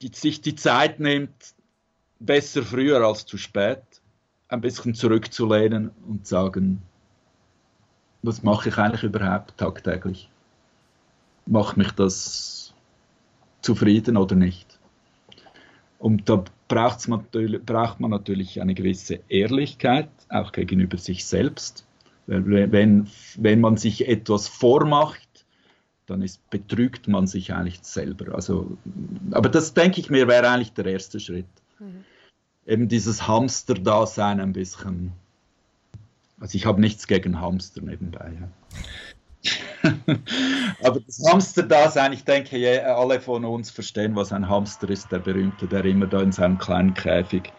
die, sich die Zeit nimmt, besser früher als zu spät, ein bisschen zurückzulehnen und sagen, was mache ich eigentlich überhaupt tagtäglich? Macht mich das zufrieden oder nicht? Und da man, braucht man natürlich eine gewisse Ehrlichkeit, auch gegenüber sich selbst. Wenn, wenn man sich etwas vormacht, dann ist, betrügt man sich eigentlich selber. Also, aber das denke ich mir wäre eigentlich der erste Schritt. Mhm. Eben dieses Hamster-Dasein ein bisschen. Also ich habe nichts gegen Hamster nebenbei. Ja. Aber das Hamster-Dasein, ich denke, alle von uns verstehen, was ein Hamster ist, der berühmte, der immer da in seinem kleinen Käfig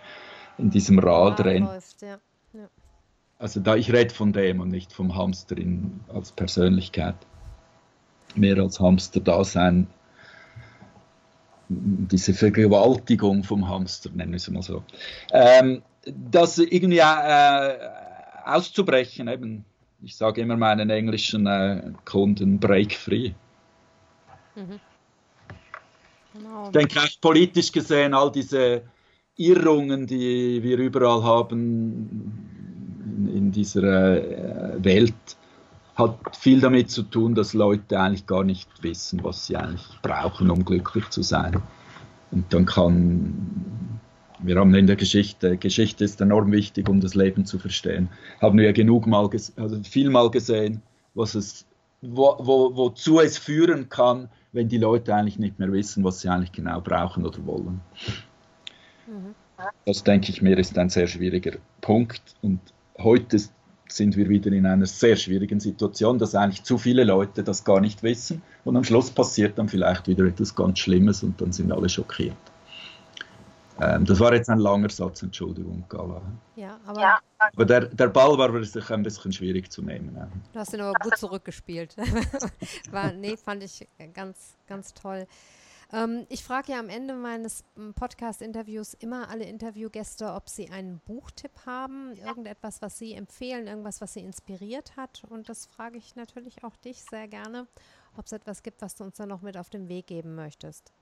in diesem Rad ja, rennt. Läuft, ja. Ja. Also da, ich rede von dem und nicht vom Hamster in, als Persönlichkeit. Mehr als Hamster-Dasein, diese Vergewaltigung vom Hamster, nennen wir es mal so. Ähm, das irgendwie äh, auszubrechen, eben ich sage immer meinen englischen äh, Kunden, break free. Mhm. Genau. Ich denke auch politisch gesehen, all diese Irrungen, die wir überall haben in, in dieser äh, Welt, hat viel damit zu tun, dass Leute eigentlich gar nicht wissen, was sie eigentlich brauchen, um glücklich zu sein. Und dann kann wir haben in der Geschichte, Geschichte ist enorm wichtig, um das Leben zu verstehen. Haben wir genug mal, also viel mal gesehen, was es, wo, wo, wozu es führen kann, wenn die Leute eigentlich nicht mehr wissen, was sie eigentlich genau brauchen oder wollen. Mhm. Das denke ich mir ist ein sehr schwieriger Punkt und heute sind wir wieder in einer sehr schwierigen Situation, dass eigentlich zu viele Leute das gar nicht wissen und am Schluss passiert dann vielleicht wieder etwas ganz Schlimmes und dann sind alle schockiert. Ähm, das war jetzt ein langer Satz, Entschuldigung, Gala. Ja, aber, ja. aber der, der Ball war sich ein bisschen schwierig zu nehmen. Du hast ihn aber gut zurückgespielt. war, nee, fand ich ganz, ganz toll. Ähm, ich frage ja am Ende meines ähm, Podcast-Interviews immer alle Interviewgäste, ob sie einen Buchtipp haben, irgendetwas, was sie empfehlen, irgendwas, was sie inspiriert hat. Und das frage ich natürlich auch dich sehr gerne, ob es etwas gibt, was du uns da noch mit auf den Weg geben möchtest.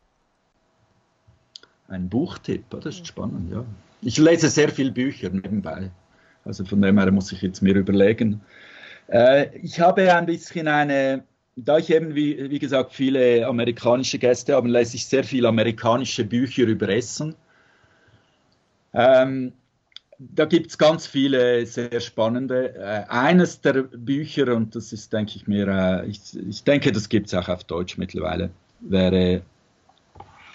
Ein Buchtipp, das ist spannend, ja. Ich lese sehr viele Bücher nebenbei. Also von dem her muss ich jetzt mir überlegen. Äh, ich habe ein bisschen eine, da ich eben, wie, wie gesagt, viele amerikanische Gäste habe, lese ich sehr viele amerikanische Bücher über Essen. Ähm, da gibt es ganz viele sehr spannende. Äh, eines der Bücher, und das ist, denke ich mir, äh, ich, ich, denke, das gibt es auch auf Deutsch mittlerweile, wäre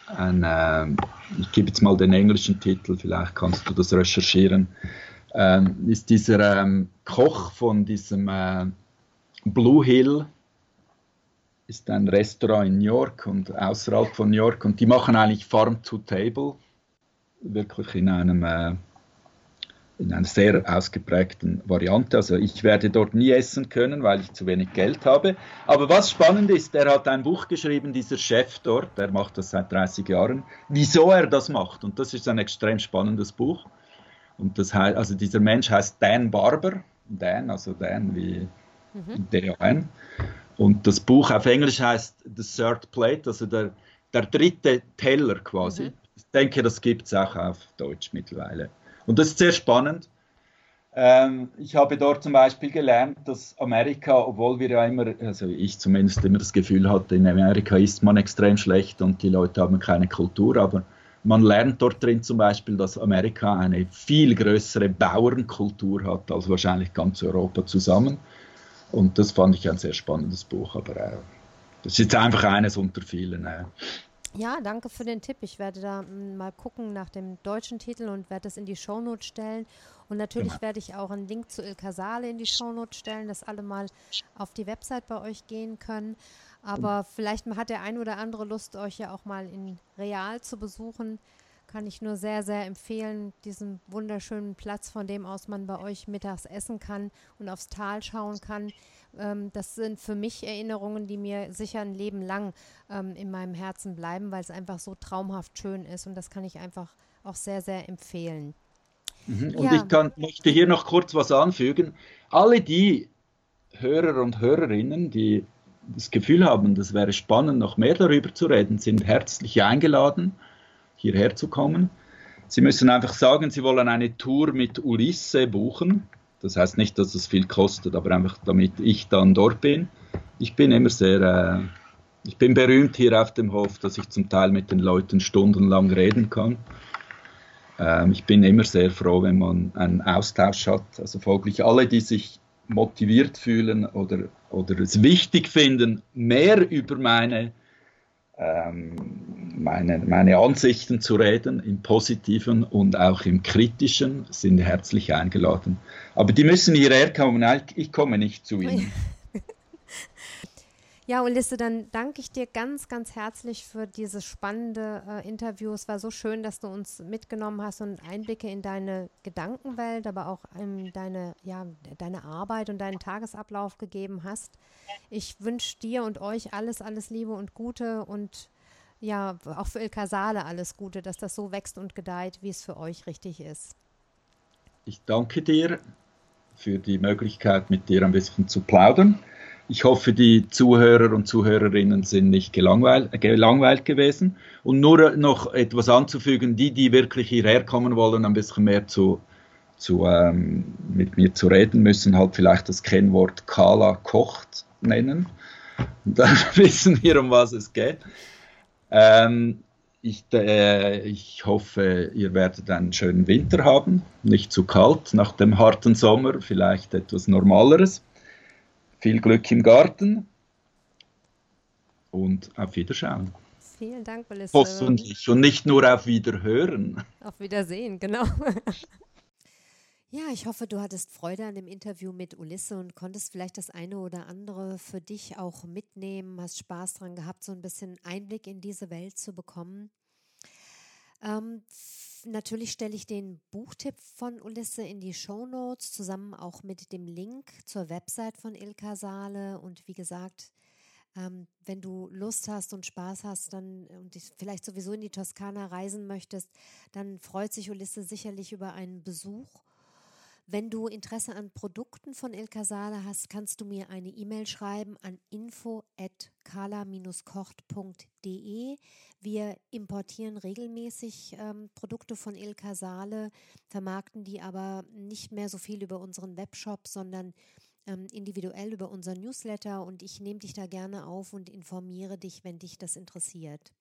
ein, äh, ich gebe jetzt mal den englischen Titel, vielleicht kannst du das recherchieren, ähm, ist dieser ähm, Koch von diesem äh, Blue Hill, ist ein Restaurant in New York und außerhalb von New York und die machen eigentlich Farm to Table, wirklich in einem äh, in einer sehr ausgeprägten Variante. Also ich werde dort nie essen können, weil ich zu wenig Geld habe. Aber was spannend ist, er hat ein Buch geschrieben, dieser Chef dort, der macht das seit 30 Jahren, wieso er das macht. Und das ist ein extrem spannendes Buch. Und das heißt, also dieser Mensch heißt Dan Barber, Dan, also Dan wie mhm. D-A-N. Und das Buch auf Englisch heißt The Third Plate, also der, der dritte Teller quasi. Mhm. Ich denke, das gibt es auch auf Deutsch mittlerweile. Und das ist sehr spannend. Ähm, ich habe dort zum Beispiel gelernt, dass Amerika, obwohl wir ja immer, also ich zumindest immer das Gefühl hatte, in Amerika ist man extrem schlecht und die Leute haben keine Kultur, aber man lernt dort drin zum Beispiel, dass Amerika eine viel größere Bauernkultur hat als wahrscheinlich ganz Europa zusammen. Und das fand ich ein sehr spannendes Buch, aber äh, das ist jetzt einfach eines unter vielen. Äh. Ja, danke für den Tipp. Ich werde da hm, mal gucken nach dem deutschen Titel und werde das in die Shownote stellen. Und natürlich genau. werde ich auch einen Link zu Il Casale in die Shownote stellen, dass alle mal auf die Website bei euch gehen können. Aber vielleicht hat der ein oder andere Lust, euch ja auch mal in real zu besuchen. Kann ich nur sehr, sehr empfehlen, diesen wunderschönen Platz, von dem aus man bei euch mittags essen kann und aufs Tal schauen kann. Ähm, das sind für mich Erinnerungen, die mir sicher ein Leben lang ähm, in meinem Herzen bleiben, weil es einfach so traumhaft schön ist. Und das kann ich einfach auch sehr, sehr empfehlen. Mhm. Und ja. ich kann, möchte hier noch kurz was anfügen. Alle die Hörer und Hörerinnen, die das Gefühl haben, das wäre spannend, noch mehr darüber zu reden, sind herzlich eingeladen, hierher zu kommen. Sie müssen einfach sagen, Sie wollen eine Tour mit Ulisse buchen. Das heißt nicht, dass es viel kostet, aber einfach damit ich dann dort bin. Ich bin immer sehr, äh, ich bin berühmt hier auf dem Hof, dass ich zum Teil mit den Leuten stundenlang reden kann. Ähm, ich bin immer sehr froh, wenn man einen Austausch hat. Also folglich alle, die sich motiviert fühlen oder, oder es wichtig finden, mehr über meine, ähm, meine, meine Ansichten zu reden, im positiven und auch im kritischen, sind herzlich eingeladen. Aber die müssen hierher kommen, ich komme nicht zu ihnen. Ja, Ulisse, dann danke ich dir ganz, ganz herzlich für dieses spannende äh, Interview. Es war so schön, dass du uns mitgenommen hast und Einblicke in deine Gedankenwelt, aber auch in deine, ja, deine Arbeit und deinen Tagesablauf gegeben hast. Ich wünsche dir und euch alles, alles Liebe und Gute und ja, auch für Il Casale alles Gute, dass das so wächst und gedeiht, wie es für euch richtig ist. Ich danke dir für die Möglichkeit, mit dir ein bisschen zu plaudern. Ich hoffe, die Zuhörer und Zuhörerinnen sind nicht gelangweilt, gelangweilt gewesen. Und nur noch etwas anzufügen, die, die wirklich hierher kommen wollen, ein bisschen mehr zu, zu, ähm, mit mir zu reden, müssen halt vielleicht das Kennwort Kala kocht nennen. Dann wissen wir, um was es geht. Ähm, ich, äh, ich, hoffe, ihr werdet einen schönen Winter haben, nicht zu kalt nach dem harten Sommer, vielleicht etwas Normaleres. Viel Glück im Garten und auf Wiederschauen. Vielen Dank, Melissa. Hoffentlich und nicht nur auf Wiederhören. Auf Wiedersehen, genau. Ja, ich hoffe, du hattest Freude an dem Interview mit Ulisse und konntest vielleicht das eine oder andere für dich auch mitnehmen, hast Spaß dran gehabt, so ein bisschen Einblick in diese Welt zu bekommen. Ähm, natürlich stelle ich den Buchtipp von Ulisse in die Show Notes zusammen auch mit dem Link zur Website von Ilka Saale. Und wie gesagt, Ähm, wenn du Lust hast und Spaß hast dann und vielleicht sowieso in die Toskana reisen möchtest, dann freut sich Ulisse sicherlich über einen Besuch. Wenn du Interesse an Produkten von El Casale hast, kannst du mir eine E-Mail schreiben an info@kala-kocht.de. Wir importieren regelmäßig ähm, Produkte von El Casale, vermarkten die aber nicht mehr so viel über unseren Webshop, sondern ähm, individuell über unseren Newsletter und ich nehme dich da gerne auf und informiere dich, wenn dich das interessiert.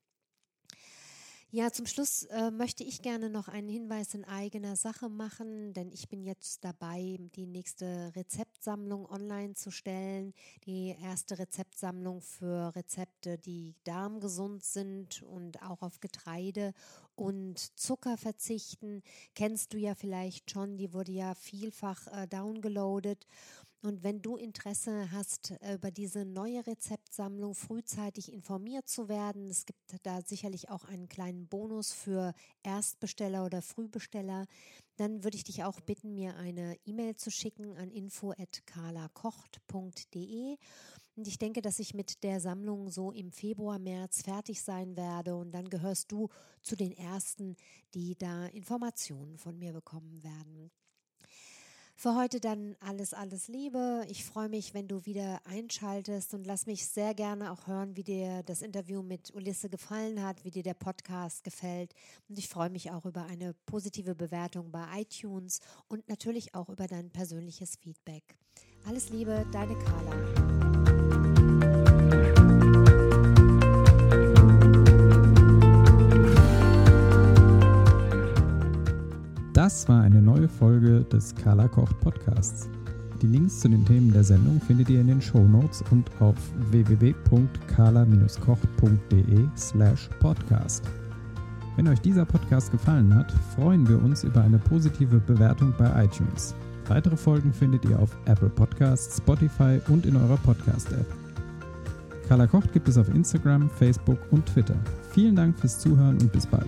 Ja, zum Schluss äh, möchte ich gerne noch einen Hinweis in eigener Sache machen, denn ich bin jetzt dabei, die nächste Rezeptsammlung online zu stellen. Die erste Rezeptsammlung für Rezepte, die darmgesund sind und auch auf Getreide und Zucker verzichten. Kennst du ja vielleicht schon, die wurde ja vielfach äh, downgeloadet. Und wenn du Interesse hast, äh, über diese neue Rezeptsammlung frühzeitig informiert zu werden, es gibt da sicherlich auch einen kleinen Bonus für Erstbesteller oder Frühbesteller, dann würde ich dich auch bitten, mir eine E-Mail zu schicken an info@kalakocht.de. Und ich denke, dass ich mit der Sammlung so im Februar, März fertig sein werde und dann gehörst du zu den ersten, die da Informationen von mir bekommen werden. Für heute dann alles, alles Liebe. Ich freue mich, wenn du wieder einschaltest und lass mich sehr gerne auch hören, wie dir das Interview mit Ulisse gefallen hat, wie dir der Podcast gefällt. Und ich freue mich auch über eine positive Bewertung bei iTunes und natürlich auch über dein persönliches Feedback. Alles Liebe, deine Carla. Das war eine neue Folge des Carla Kocht Podcasts. Die Links zu den Themen der Sendung findet ihr in den Show Notes und auf www.carla-kocht.de slash podcast. Wenn euch dieser Podcast gefallen hat, freuen wir uns über eine positive Bewertung bei iTunes. Weitere Folgen findet ihr auf Apple Podcasts, Spotify und in eurer Podcast-App. Carla Kocht gibt es auf Instagram, Facebook und Twitter. Vielen Dank fürs Zuhören und bis bald.